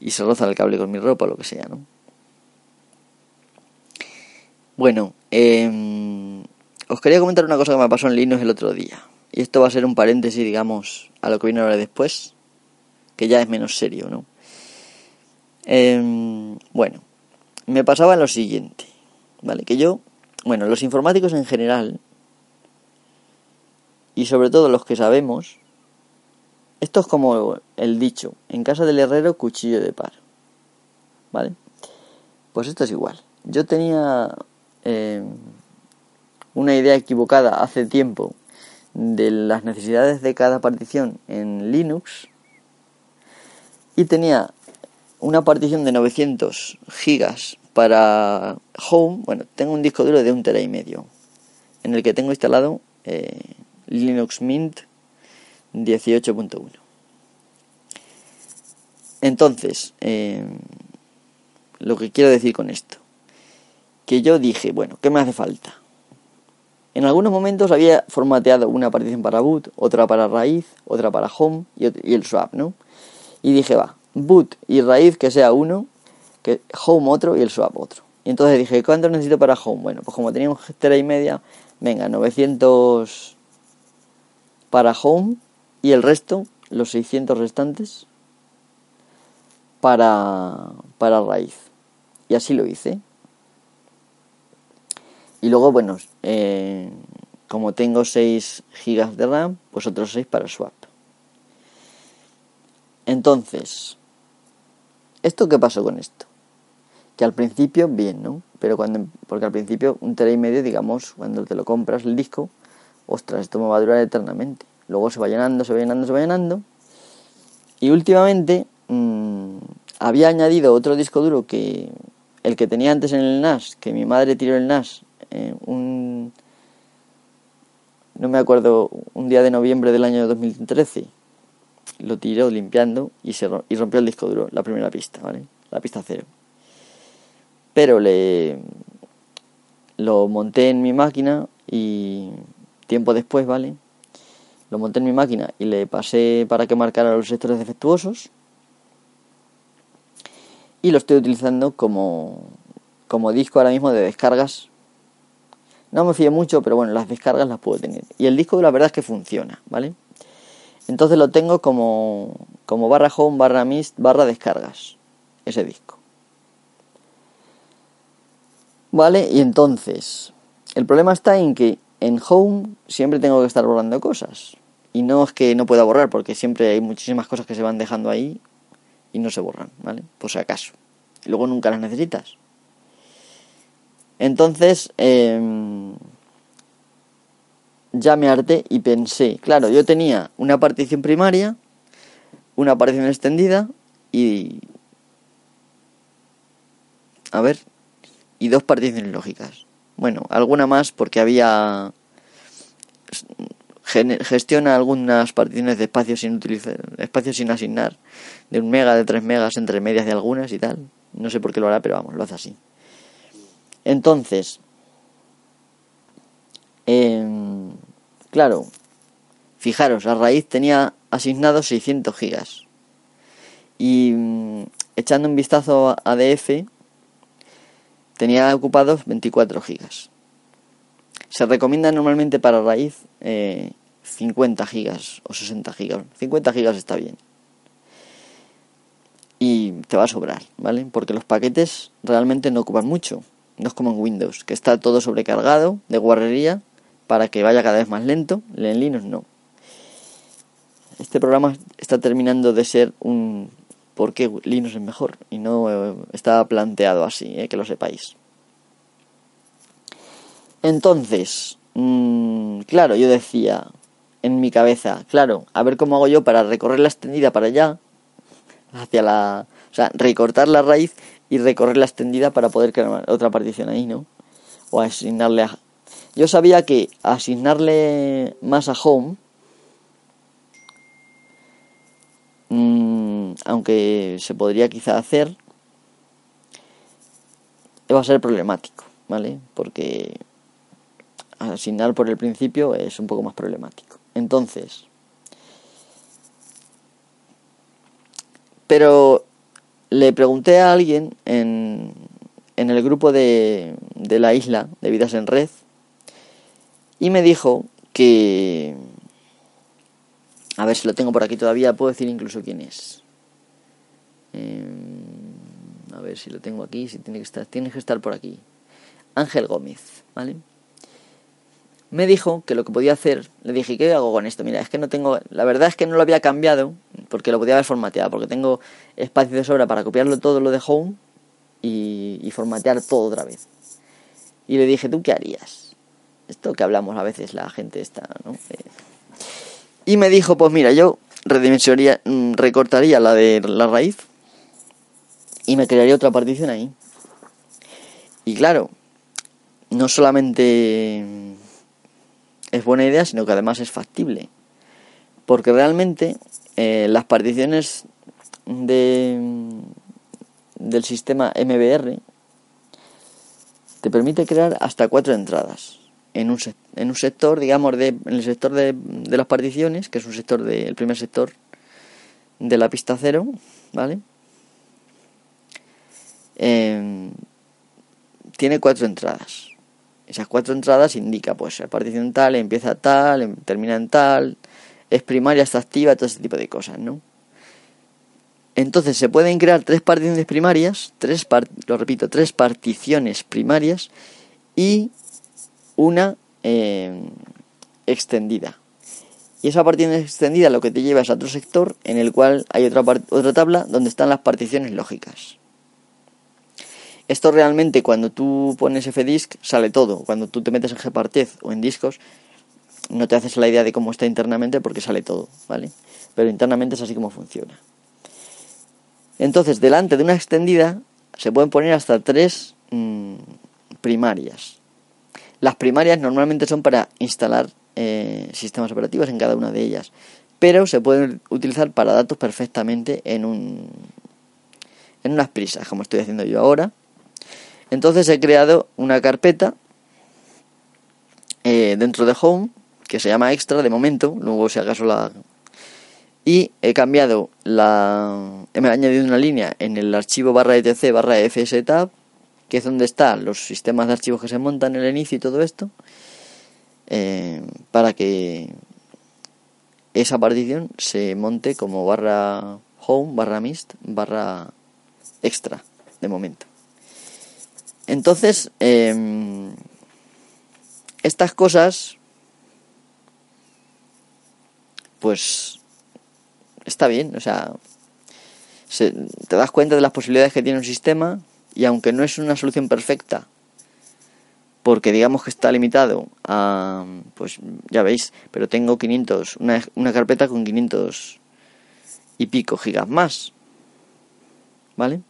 y se roza el cable con mi ropa o lo que sea, ¿no? Bueno, eh, os quería comentar una cosa que me pasó en Linux el otro día. Y esto va a ser un paréntesis, digamos, a lo que viene ahora después, que ya es menos serio, ¿no? Eh, bueno, me pasaba lo siguiente, ¿vale? Que yo, bueno, los informáticos en general, y sobre todo los que sabemos, esto es como el dicho, en casa del herrero cuchillo de par. ¿Vale? Pues esto es igual. Yo tenía eh, una idea equivocada hace tiempo de las necesidades de cada partición en Linux y tenía una partición de 900 gigas para Home. Bueno, tengo un disco duro de un tera y medio en el que tengo instalado eh, Linux Mint 18.1. Entonces, eh, lo que quiero decir con esto, que yo dije, bueno, ¿qué me hace falta? En algunos momentos había formateado una partición para boot, otra para raíz, otra para home y, el swap, ¿no? Y dije, va, boot y raíz que sea uno, que home otro y el swap otro. Y entonces dije, ¿cuánto necesito para home? Bueno, pues como tenía un tera y media, venga, 900 para home y el resto, los 600 restantes, para, para raíz. Y así lo hice. Y luego, bueno, eh, como tengo 6 GB de RAM, pues otros 6 para swap. Entonces, ¿esto qué pasó con esto? Que al principio, bien, ¿no? Pero cuando, porque al principio, un tera y medio, digamos, cuando te lo compras el disco, ostras, esto me va a durar eternamente. Luego se va llenando, se va llenando, se va llenando. Y últimamente mmm, había añadido otro disco duro que el que tenía antes en el NAS, que mi madre tiró el NAS eh, un, no me acuerdo, un día de noviembre del año 2013, lo tiró limpiando y, se, y rompió el disco duro, la primera pista, ¿vale? La pista cero. Pero le lo monté en mi máquina y tiempo después, ¿vale? Lo monté en mi máquina y le pasé para que marcara los sectores defectuosos. Y lo estoy utilizando como, como disco ahora mismo de descargas no me fío mucho, pero bueno, las descargas las puedo tener. Y el disco la verdad es que funciona, ¿vale? Entonces lo tengo como, como barra home, barra mist, barra descargas, ese disco. ¿Vale? Y entonces, el problema está en que en home siempre tengo que estar borrando cosas. Y no es que no pueda borrar, porque siempre hay muchísimas cosas que se van dejando ahí y no se borran, ¿vale? Por si acaso. Y luego nunca las necesitas. Entonces, em, ya me harté y pensé, claro, yo tenía una partición primaria, una partición extendida y... A ver, y dos particiones lógicas. Bueno, alguna más porque había... Gestiona algunas particiones de espacios sin utilizar, espacios sin asignar, de un mega, de tres megas entre medias de algunas y tal. No sé por qué lo hará, pero vamos, lo hace así. Entonces, em, claro, fijaros, la raíz tenía asignados 600 gigas. Y mm, echando un vistazo a DF, tenía ocupados 24 gigas. Se recomienda normalmente para raíz 50 eh, gigas o 60 gigas. 50 gigas está bien. Y te va a sobrar, ¿vale? Porque los paquetes realmente no ocupan mucho. No es como en Windows, que está todo sobrecargado de guarrería para que vaya cada vez más lento. En Linux no. Este programa está terminando de ser un por qué Linux es mejor y no eh, está planteado así, eh, que lo sepáis. Entonces, mmm, claro, yo decía en mi cabeza, claro, a ver cómo hago yo para recorrer la extendida para allá, hacia la, o sea, recortar la raíz y recorrer la extendida para poder crear otra partición ahí, ¿no? O asignarle a... Yo sabía que asignarle más a home, mmm, aunque se podría quizá hacer, va a ser problemático, ¿vale? Porque asignar por el principio es un poco más problemático. Entonces, pero le pregunté a alguien en, en el grupo de, de la isla de Vidas en Red y me dijo que... A ver si lo tengo por aquí todavía, puedo decir incluso quién es. Em, a ver si lo tengo aquí, si tiene que estar, tiene que estar por aquí. Ángel Gómez, ¿vale? Me dijo que lo que podía hacer, le dije, ¿qué hago con esto? Mira, es que no tengo, la verdad es que no lo había cambiado porque lo podía haber formateado, porque tengo espacio de sobra para copiarlo todo lo de home y, formatear todo otra vez. Y le dije, ¿tú qué harías? Esto que hablamos a veces la gente está, ¿no? Eh, y me dijo, pues mira, yo redimensionaría, mm, recortaría la de la raíz y me crearía otra partición ahí. Y claro, no solamente es buena idea, sino que además es factible. Porque realmente eh, las particiones de, del sistema MBR te permite crear hasta cuatro entradas en un, en un sector, digamos, de, en el sector de, de las particiones, que es un sector del primer sector de la pista cero, ¿vale? Em, tiene cuatro entradas. Esas cuatro entradas indica, pues, la partición tal, empieza tal, em, termina en tal, es primaria, está activa, todo ese tipo de cosas, ¿no? Entonces se pueden crear tres particiones primarias, tres lo repito, tres particiones primarias y una em, extendida. Y esa partición extendida lo que te lleva es a otro sector en el cual hay otra, otra tabla donde están las particiones lógicas. Esto realmente cuando tú pones fdisk sale todo. Cuando tú te metes en gpartez o en discos no te haces la idea de cómo está internamente porque sale todo, ¿vale? Pero internamente es así como funciona. Entonces, delante de una extendida se pueden poner hasta tres mm, primarias. Las primarias normalmente son para instalar eh, sistemas operativos en cada una de ellas, pero se pueden utilizar para datos perfectamente en un en unas prisas, como estoy haciendo yo ahora. Entonces he creado una carpeta eh, dentro de Home que se llama Extra de momento, luego si acaso la y he cambiado la he añadido una línea en el archivo barra etc barra fstab que es donde están los sistemas de archivos que se montan en el inicio y todo esto eh, para que esa partición se monte como barra home, barra mist, barra extra de momento. Entonces, em, estas cosas, pues está bien, o sea, te das cuenta de las posibilidades que tiene un sistema y aunque no es una solución perfecta, porque digamos que está limitado a, pues ya veis, pero tengo 500, una, una carpeta con 500 y pico gigas más, ¿vale?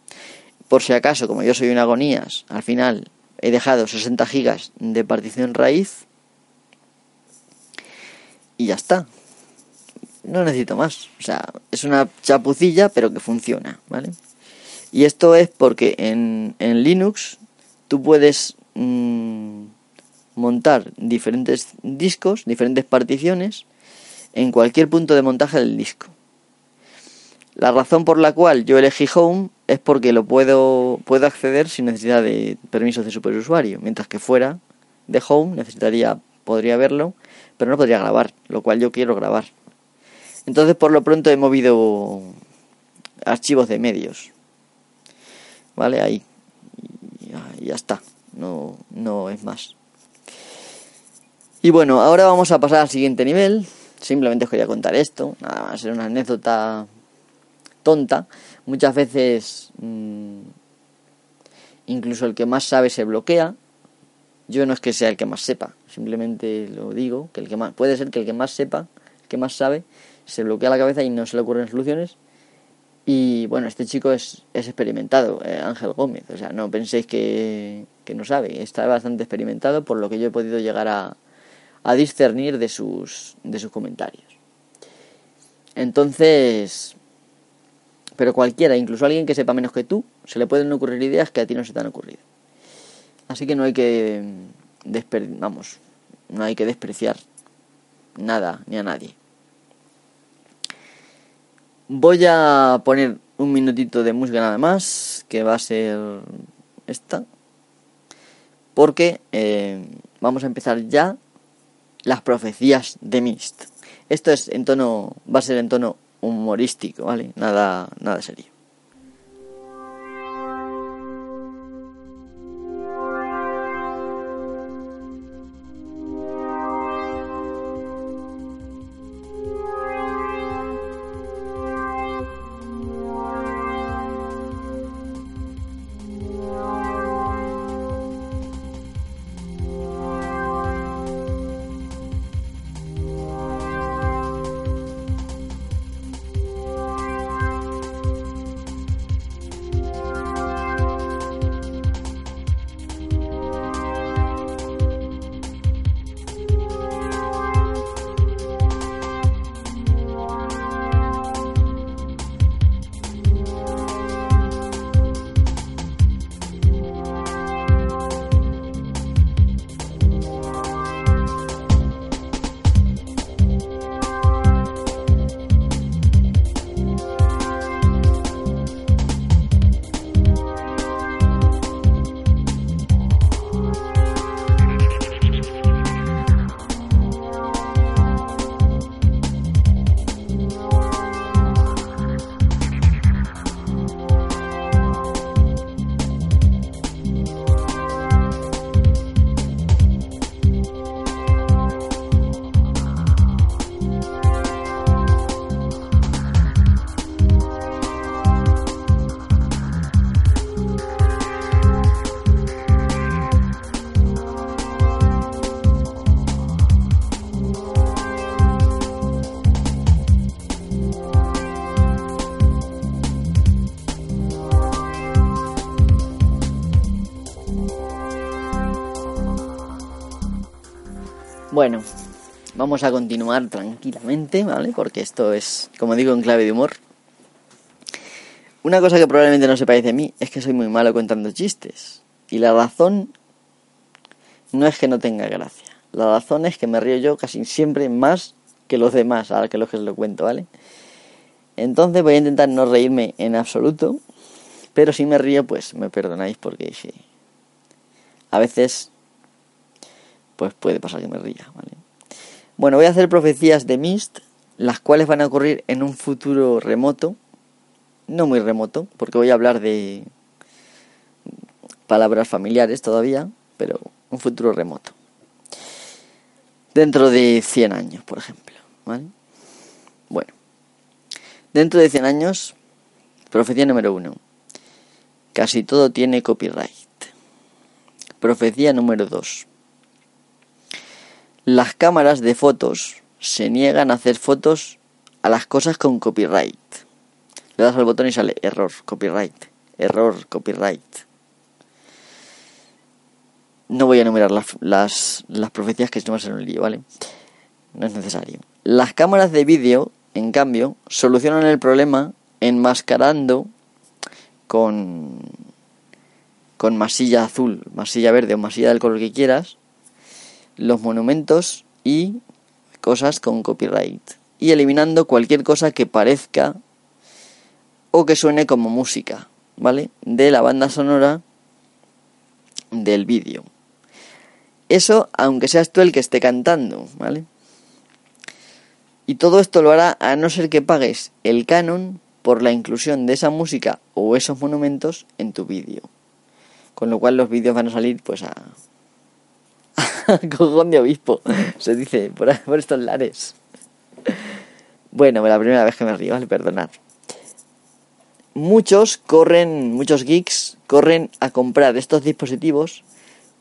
Por si acaso, como yo soy un agonías, al final he dejado 60 gigas de partición raíz y ya está. No necesito más. O sea, es una chapucilla, pero que funciona, ¿vale? Y esto es porque en, en Linux tú puedes Mm, montar diferentes discos, diferentes particiones en cualquier punto de montaje del disco. La razón por la cual yo elegí Home es porque lo puedo, puedo acceder sin necesidad de permisos de superusuario, mientras que fuera de Home necesitaría, podría verlo, pero no podría grabar, lo cual yo quiero grabar. Entonces por lo pronto he movido archivos de medios. ¿Vale? Ahí. Y ya está no, no es más. Y bueno, ahora vamos a pasar al siguiente nivel. Simplemente os quería contar esto, nada más, era una anécdota tonta. Muchas veces mm, incluso el que más sabe se bloquea. Yo no es que sea el que más sepa, simplemente lo digo, que el que más puede ser que el que más sepa, el que más sabe, se bloquea la cabeza y no se le ocurren soluciones y bueno, este chico es, es experimentado, eh, Ángel Gómez. O sea, no penséis que, que, no sabe. Está bastante experimentado por lo que yo he podido llegar a, a discernir de sus, de sus comentarios. Entonces, pero cualquiera, incluso alguien que sepa menos que tú, se le pueden ocurrir ideas que a ti no se te han ocurrido. Así que no hay que, vamos, no hay que despreciar nada ni a nadie. Voy a poner un minutito de música nada más, que va a ser esta, porque eh, vamos a empezar ya las profecías de Mist. Esto es en tono, va a ser en tono humorístico, ¿vale? Nada, nada serio. Vamos a continuar tranquilamente, ¿vale? Porque esto es, como digo, en clave de humor. Una cosa que probablemente no sepáis de mí es que soy muy malo contando chistes. Y la razón no es que no tenga gracia. La razón es que me río yo casi siempre más que los demás, ahora que los que se lo cuento, ¿vale? Entonces voy a intentar no reírme en absoluto, pero si me río, pues me perdonáis porque sí. A veces, pues puede pasar que me ría, ¿vale? Bueno, voy a hacer profecías de Mist, las cuales van a ocurrir en un futuro remoto, no muy remoto, porque voy a hablar de palabras familiares todavía, pero un futuro remoto. Dentro de 100 años, por ejemplo, ¿vale? Bueno, dentro de 100 años, profecía número uno. Casi todo tiene copyright. Profecía número 2. Las cámaras de fotos se niegan a hacer fotos a las cosas con copyright. Le das al botón y sale error, copyright, error, copyright. No voy a enumerar las, las, las profecías que estamos en un lío, ¿vale? No es necesario. Las cámaras de vídeo, en cambio, solucionan el problema enmascarando con, con masilla azul, masilla verde o masilla del color que quieras, los monumentos y cosas con copyright. Y eliminando cualquier cosa que parezca o que suene como música, ¿vale? De la banda sonora del vídeo. Eso aunque seas tú el que esté cantando, ¿vale? Y todo esto lo hará a no ser que pagues el canon por la inclusión de esa música o esos monumentos en tu vídeo. Con lo cual los vídeos van a salir pues a... cojón de obispo, se dice, por, por estos lares. Bueno, la primera vez que me río, vale, perdonad. Muchos corren, muchos geeks corren a comprar estos dispositivos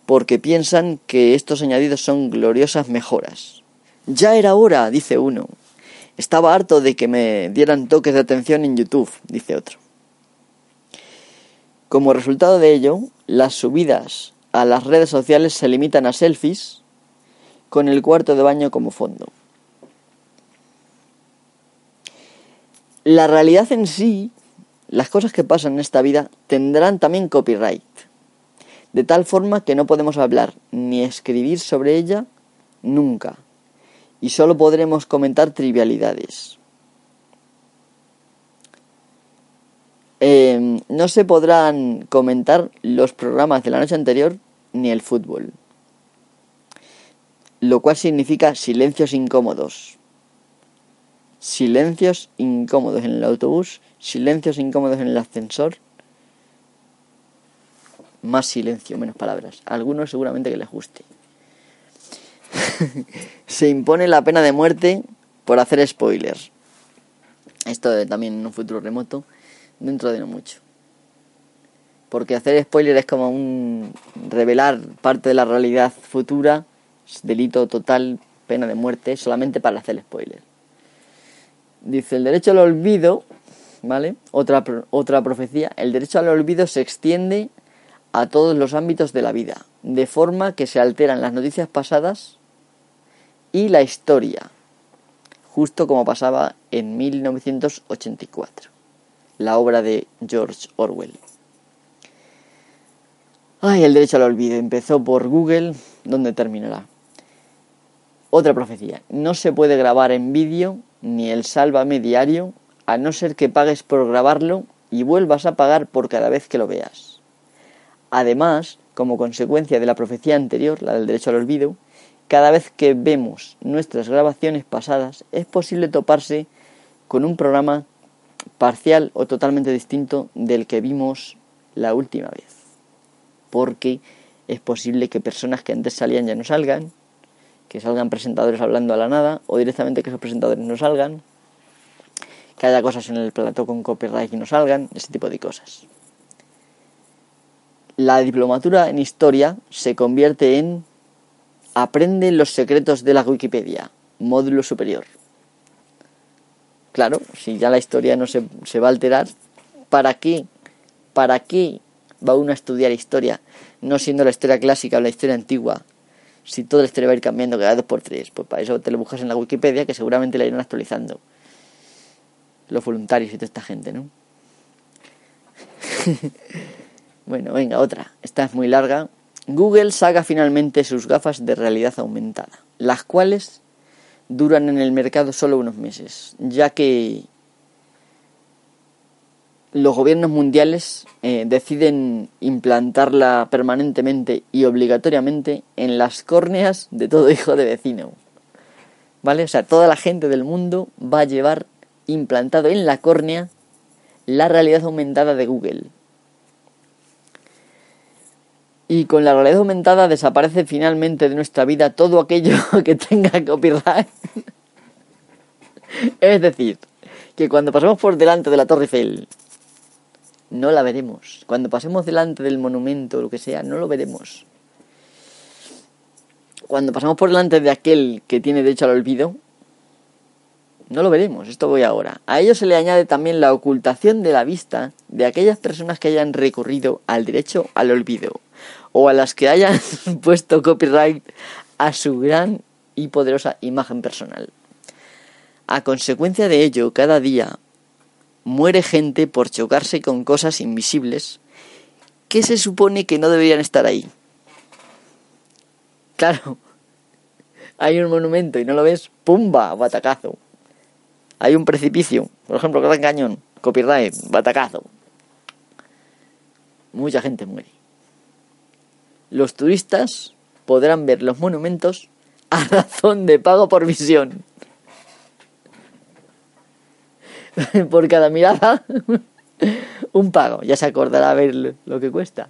porque piensan que estos añadidos son gloriosas mejoras. Ya era hora, dice uno. Estaba harto de que me dieran toques de atención en YouTube, dice otro. Como resultado de ello, las subidas a las redes sociales se limitan a selfies con el cuarto de baño como fondo. La realidad en sí, las cosas que pasan en esta vida, tendrán también copyright, de tal forma que no podemos hablar ni escribir sobre ella nunca y solo podremos comentar trivialidades. Eh, no se podrán comentar los programas de la noche anterior ni el fútbol, lo cual significa silencios incómodos. Silencios incómodos en el autobús, silencios incómodos en el ascensor. Más silencio, menos palabras. Algunos seguramente que les guste. se impone la pena de muerte por hacer spoilers. Esto también en un futuro remoto, dentro de no mucho. Porque hacer spoiler es como un revelar parte de la realidad futura, delito total, pena de muerte, solamente para hacer spoiler. Dice, el derecho al olvido, ¿vale? Otra, otra profecía, el derecho al olvido se extiende a todos los ámbitos de la vida, de forma que se alteran las noticias pasadas y la historia, justo como pasaba en 1984, la obra de George Orwell. Ay, el derecho al olvido empezó por Google, ¿dónde terminará? Otra profecía, no se puede grabar en vídeo ni el sálvame diario a no ser que pagues por grabarlo y vuelvas a pagar por cada vez que lo veas. Además, como consecuencia de la profecía anterior, la del derecho al olvido, cada vez que vemos nuestras grabaciones pasadas es posible toparse con un programa parcial o totalmente distinto del que vimos la última vez. Porque es posible que personas que antes salían ya no salgan, que salgan presentadores hablando a la nada o directamente que esos presentadores no salgan, que haya cosas en el plato con copyright y no salgan, ese tipo de cosas. La diplomatura en historia se convierte en Aprende los secretos de la Wikipedia, módulo superior. Claro, si ya la historia no se, se va a alterar, ¿para qué? ¿Para qué va uno a estudiar historia? No siendo la historia clásica o la historia antigua, Si todo la historia va a ir cambiando cada dos por tres, pues para eso te lo buscas en la Wikipedia, que seguramente la irán actualizando. Los voluntarios y toda esta gente, ¿no? bueno, venga, otra. Esta es muy larga. Google saca finalmente sus gafas de realidad aumentada, las cuales duran en el mercado solo unos meses, ya que los gobiernos mundiales eh, deciden implantarla permanentemente y obligatoriamente en las córneas de todo hijo de vecino. ¿Vale? O sea, toda la gente del mundo va a llevar implantado en la córnea la realidad aumentada de Google. Y con la realidad aumentada desaparece finalmente de nuestra vida todo aquello que tenga copyright. es decir, que cuando pasamos por delante de la Torre Eiffel no la veremos. Cuando pasemos delante del monumento o lo que sea, no lo veremos. Cuando pasamos por delante de aquel que tiene derecho al olvido, no lo veremos. Esto voy ahora. A ello se le añade también la ocultación de la vista de aquellas personas que hayan recurrido al derecho al olvido o a las que hayan puesto copyright a su gran y poderosa imagen personal. A consecuencia de ello, cada día muere gente por chocarse con cosas invisibles que se supone que no deberían estar ahí. Claro, hay un monumento y no lo ves, ¡pumba! Batacazo. Hay un precipicio, por ejemplo, Gran Cañón, copyright, batacazo. Mucha gente muere. Los turistas podrán ver los monumentos a razón de pago por visión. por cada mirada un pago. Ya se acordará a ver lo que cuesta.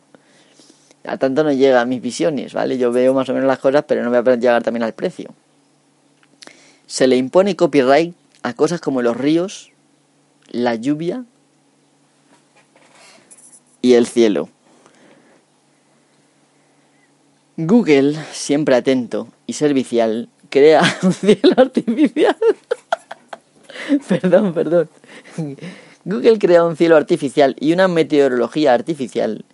A tanto no llega a mis visiones, ¿vale? Yo veo más o menos las cosas, pero no voy a llegar también al precio. Se le impone copyright a cosas como los ríos, la lluvia y el cielo. Google, siempre atento y servicial, crea un cielo artificial. perdón, perdón. Google crea un cielo artificial y una meteorología artificial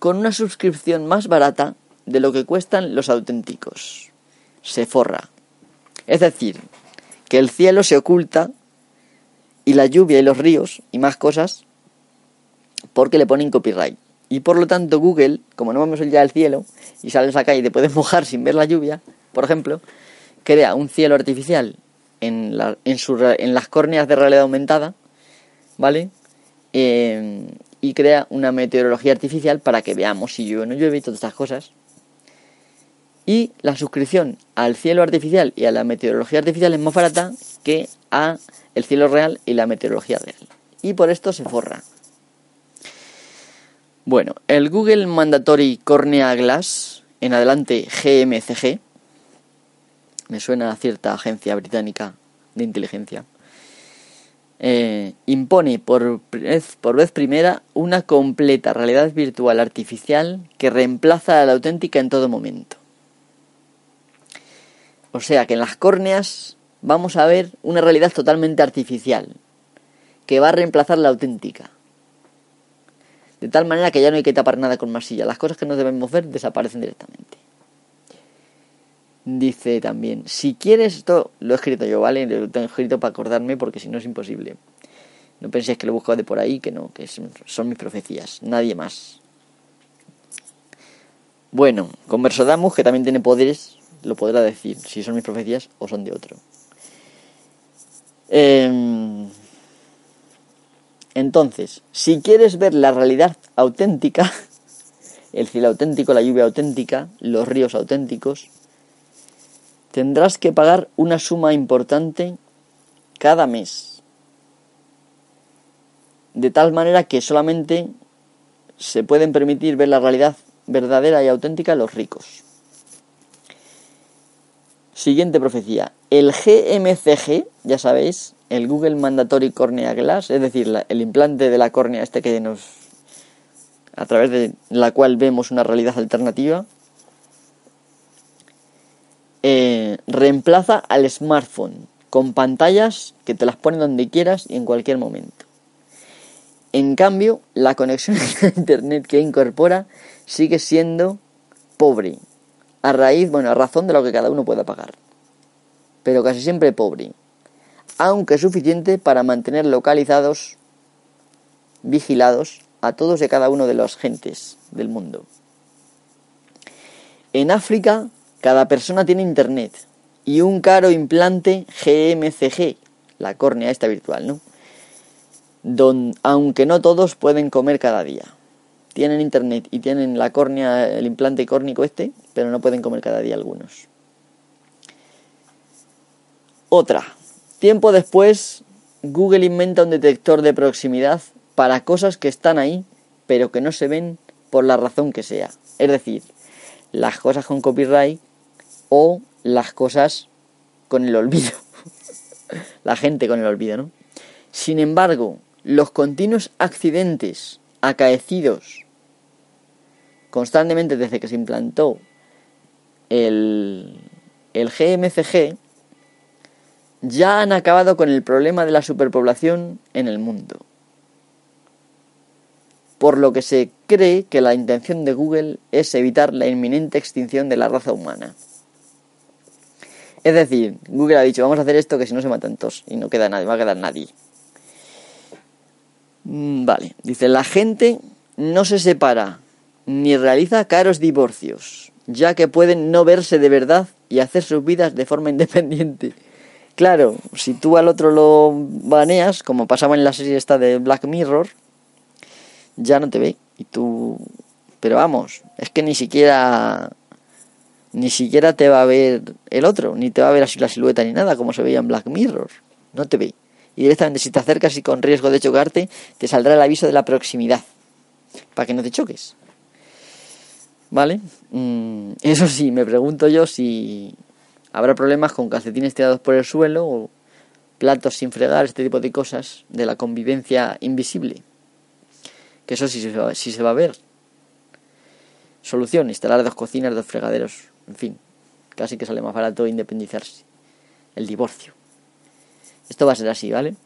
con una suscripción más barata de lo que cuestan los auténticos. Se forra. Es decir, que el cielo se oculta y la lluvia y los ríos y más cosas porque le ponen copyright. Y por lo tanto Google, como no vamos ya al cielo y sales acá y te puedes mojar sin ver la lluvia, por ejemplo, crea un cielo artificial en, las córneas de realidad aumentada, ¿vale? Eh, y crea una meteorología artificial para que veamos si llueve o no llueve y todas estas cosas. Y la suscripción al cielo artificial y a la meteorología artificial es más barata que a el cielo real y la meteorología real. Y por esto se forra. Bueno, el Google Mandatory Cornea Glass, en adelante GMCG, me suena a cierta agencia británica de inteligencia, eh, impone por vez, por vez primera una completa realidad virtual artificial que reemplaza a la auténtica en todo momento. O sea que en las córneas vamos a ver una realidad totalmente artificial que va a reemplazar la auténtica. De tal manera que ya no hay que tapar nada con masilla. Las cosas que no debemos ver desaparecen directamente. Dice también, si quieres, esto lo he escrito yo, ¿vale? Lo tengo escrito para acordarme porque si no es imposible. No penséis que lo busco de por ahí, que no, que son mis profecías, nadie más. Bueno, con Versodamus, que también tiene poderes, lo podrá decir si son mis profecías o son de otro. Em, entonces, si quieres ver la realidad auténtica, el cielo auténtico, la lluvia auténtica, los ríos auténticos, tendrás que pagar una suma importante cada mes. De tal manera que solamente se pueden permitir ver la realidad verdadera y auténtica los ricos. Siguiente profecía. El GMCG, ya sabéis, el Google Mandatory Cornea Glass, es decir, el implante de la córnea este que nos a través de la cual vemos una realidad alternativa, eh, reemplaza al smartphone con pantallas que te las ponen donde quieras y en cualquier momento. En cambio, la conexión a Internet que incorpora sigue siendo pobre, a raíz, bueno, a razón de lo que cada uno pueda pagar. Pero casi siempre pobre. Aunque suficiente para mantener localizados, vigilados a todos y cada uno de las gentes del mundo. En África, cada persona tiene internet y un caro implante GMCG, la córnea esta virtual, ¿no? Don, aunque no todos pueden comer cada día. Tienen internet y tienen la córnea, el implante córnico este, pero no pueden comer cada día algunos. Otra. Tiempo después, Google inventa un detector de proximidad para cosas que están ahí, pero que no se ven por la razón que sea. Es decir, las cosas con copyright o las cosas con el olvido. la gente con el olvido, ¿no? Sin embargo, los continuos accidentes acaecidos constantemente desde que se implantó el, el GMCG ya han acabado con el problema de la superpoblación en el mundo. Por lo que se cree que la intención de Google es evitar la inminente extinción de la raza humana. Es decir, Google ha dicho, vamos a hacer esto que si no se matan todos y no queda nadie, va a quedar nadie. Mm, vale, dice, la gente no se separa ni realiza caros divorcios, ya que pueden no verse de verdad y hacer sus vidas de forma independiente. Claro, si tú al otro lo baneas, como pasaba en la serie esta de Black Mirror, ya no te ve. Y tú... Pero vamos, es que ni siquiera ni siquiera te va a ver el otro, ni te va a ver así la silueta ni nada, como se veía en Black Mirror. No te ve. Y directamente si te acercas y con riesgo de chocarte, te saldrá el aviso de la proximidad, para que no te choques. ¿Vale? Mm, eso sí, me pregunto yo si habrá problemas con calcetines tirados por el suelo o platos sin fregar, este tipo de cosas de la convivencia invisible. Que eso sí se va, se va a ver. Solución, instalar dos cocinas, dos fregaderos en fin, casi que sale más barato independizarse. El divorcio. Esto va a ser así, ¿vale?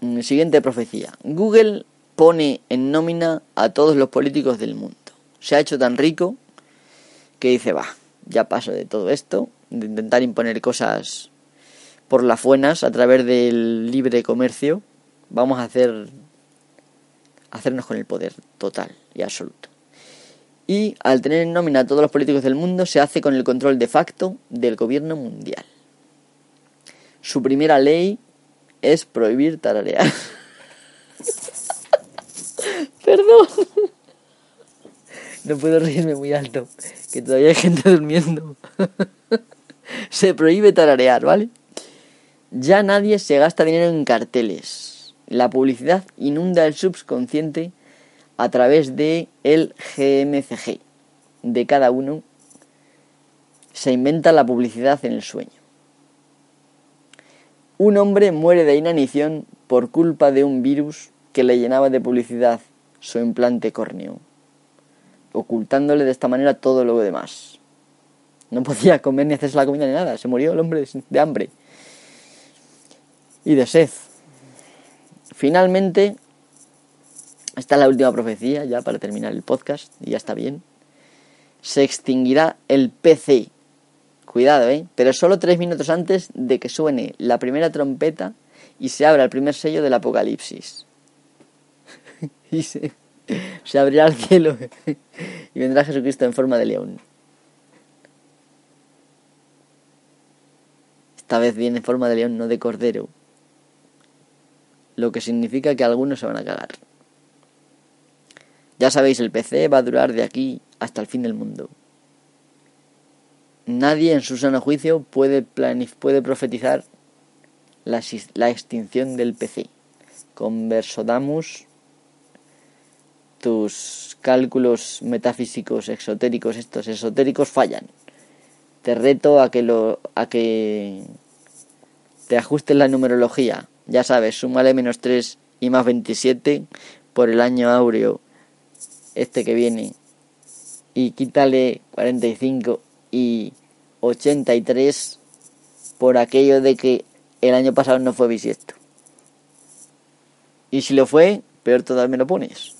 Mm, siguiente profecía. Google pone en nómina a todos los políticos del mundo. Se ha hecho tan rico que dice, va, ya paso de todo esto, de intentar imponer cosas por las buenas a través del libre comercio. Vamos a hacer hacernos con el poder total y absoluto y al tener en nómina a todos los políticos del mundo se hace con el control de facto del gobierno mundial. Su primera ley es prohibir tararear. Perdón. No puedo reírme muy alto, que todavía hay gente durmiendo. se prohíbe tararear, ¿vale? Ya nadie se gasta dinero en carteles. La publicidad inunda el subconsciente a través de el GMCG de cada uno se inventa la publicidad en el sueño. Un hombre muere de inanición por culpa de un virus que le llenaba de publicidad su implante córneo, ocultándole de esta manera todo lo demás. No podía comer ni hacerse la comida ni nada, se murió el hombre de hambre y de sed. Finalmente, esta es la última profecía ya para terminar el podcast y ya está bien. Se extinguirá el PC. Cuidado, ¿eh? Pero solo tres minutos antes de que suene la primera trompeta y se abra el primer sello del apocalipsis. y se, se abrirá el cielo y vendrá Jesucristo en forma de león. Esta vez viene en forma de león, no de cordero. Lo que significa que algunos se van a cagar. Ya sabéis, el PC va a durar de aquí hasta el fin del mundo. Nadie en su sano juicio puede, puede profetizar la, la, extinción del PC. Conversodamus, tus cálculos metafísicos exotéricos, estos esotéricos, fallan. Te reto a que, lo, a que te ajustes la numerología. Ya sabes, súmale menos 3 y más 27 por el año áureo este que viene, y quítale 45 y 83 por aquello de que el año pasado no fue bisiesto. Y si lo fue, peor todavía me lo pones.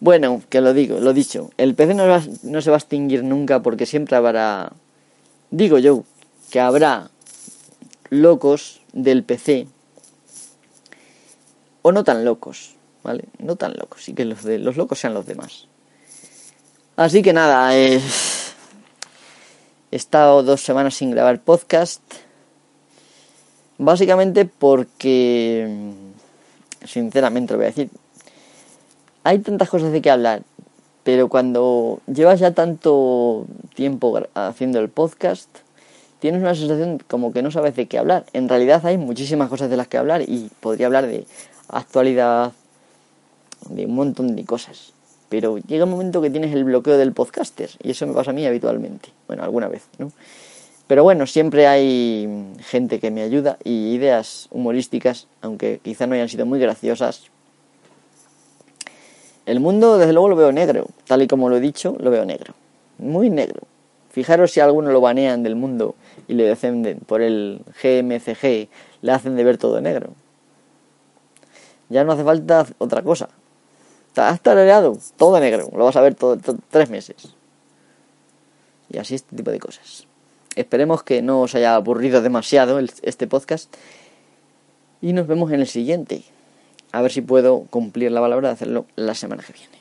Bueno, que lo digo, lo dicho. El PC no, se va a extinguir nunca porque siempre habrá. Digo yo, que habrá locos del PC. O no tan locos, ¿vale? No tan locos. Y que los, de, los locos sean los demás. Así que nada, eh, he estado dos semanas sin grabar podcast. Básicamente porque, sinceramente lo voy a decir, hay tantas cosas de qué hablar, pero cuando llevas ya tanto tiempo haciendo el podcast, tienes una sensación como que no sabes de qué hablar. En realidad hay muchísimas cosas de las que hablar y podría hablar de actualidad, de un montón de cosas. Pero llega un momento que tienes el bloqueo del podcaster y eso me pasa a mí habitualmente. Bueno, alguna vez, ¿no? Pero bueno, siempre hay gente que me ayuda y ideas humorísticas, aunque quizá no hayan sido muy graciosas. El mundo, desde luego, lo veo negro. Tal y como lo he dicho, lo veo negro. Muy negro. Fijaros si alguno lo banean del mundo y le descenden por el GMCG, le hacen de ver todo negro. Ya no hace falta otra cosa. Está tarareado, todo negro. Lo vas a ver todo, tres meses. Y así este tipo de cosas. Esperemos que no os haya aburrido demasiado este podcast. Y nos vemos en el siguiente. A ver si puedo cumplir la palabra de hacerlo la semana que viene.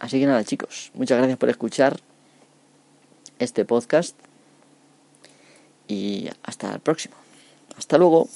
Así que nada, chicos. Muchas gracias por escuchar este podcast. Y hasta el próximo. Hasta luego.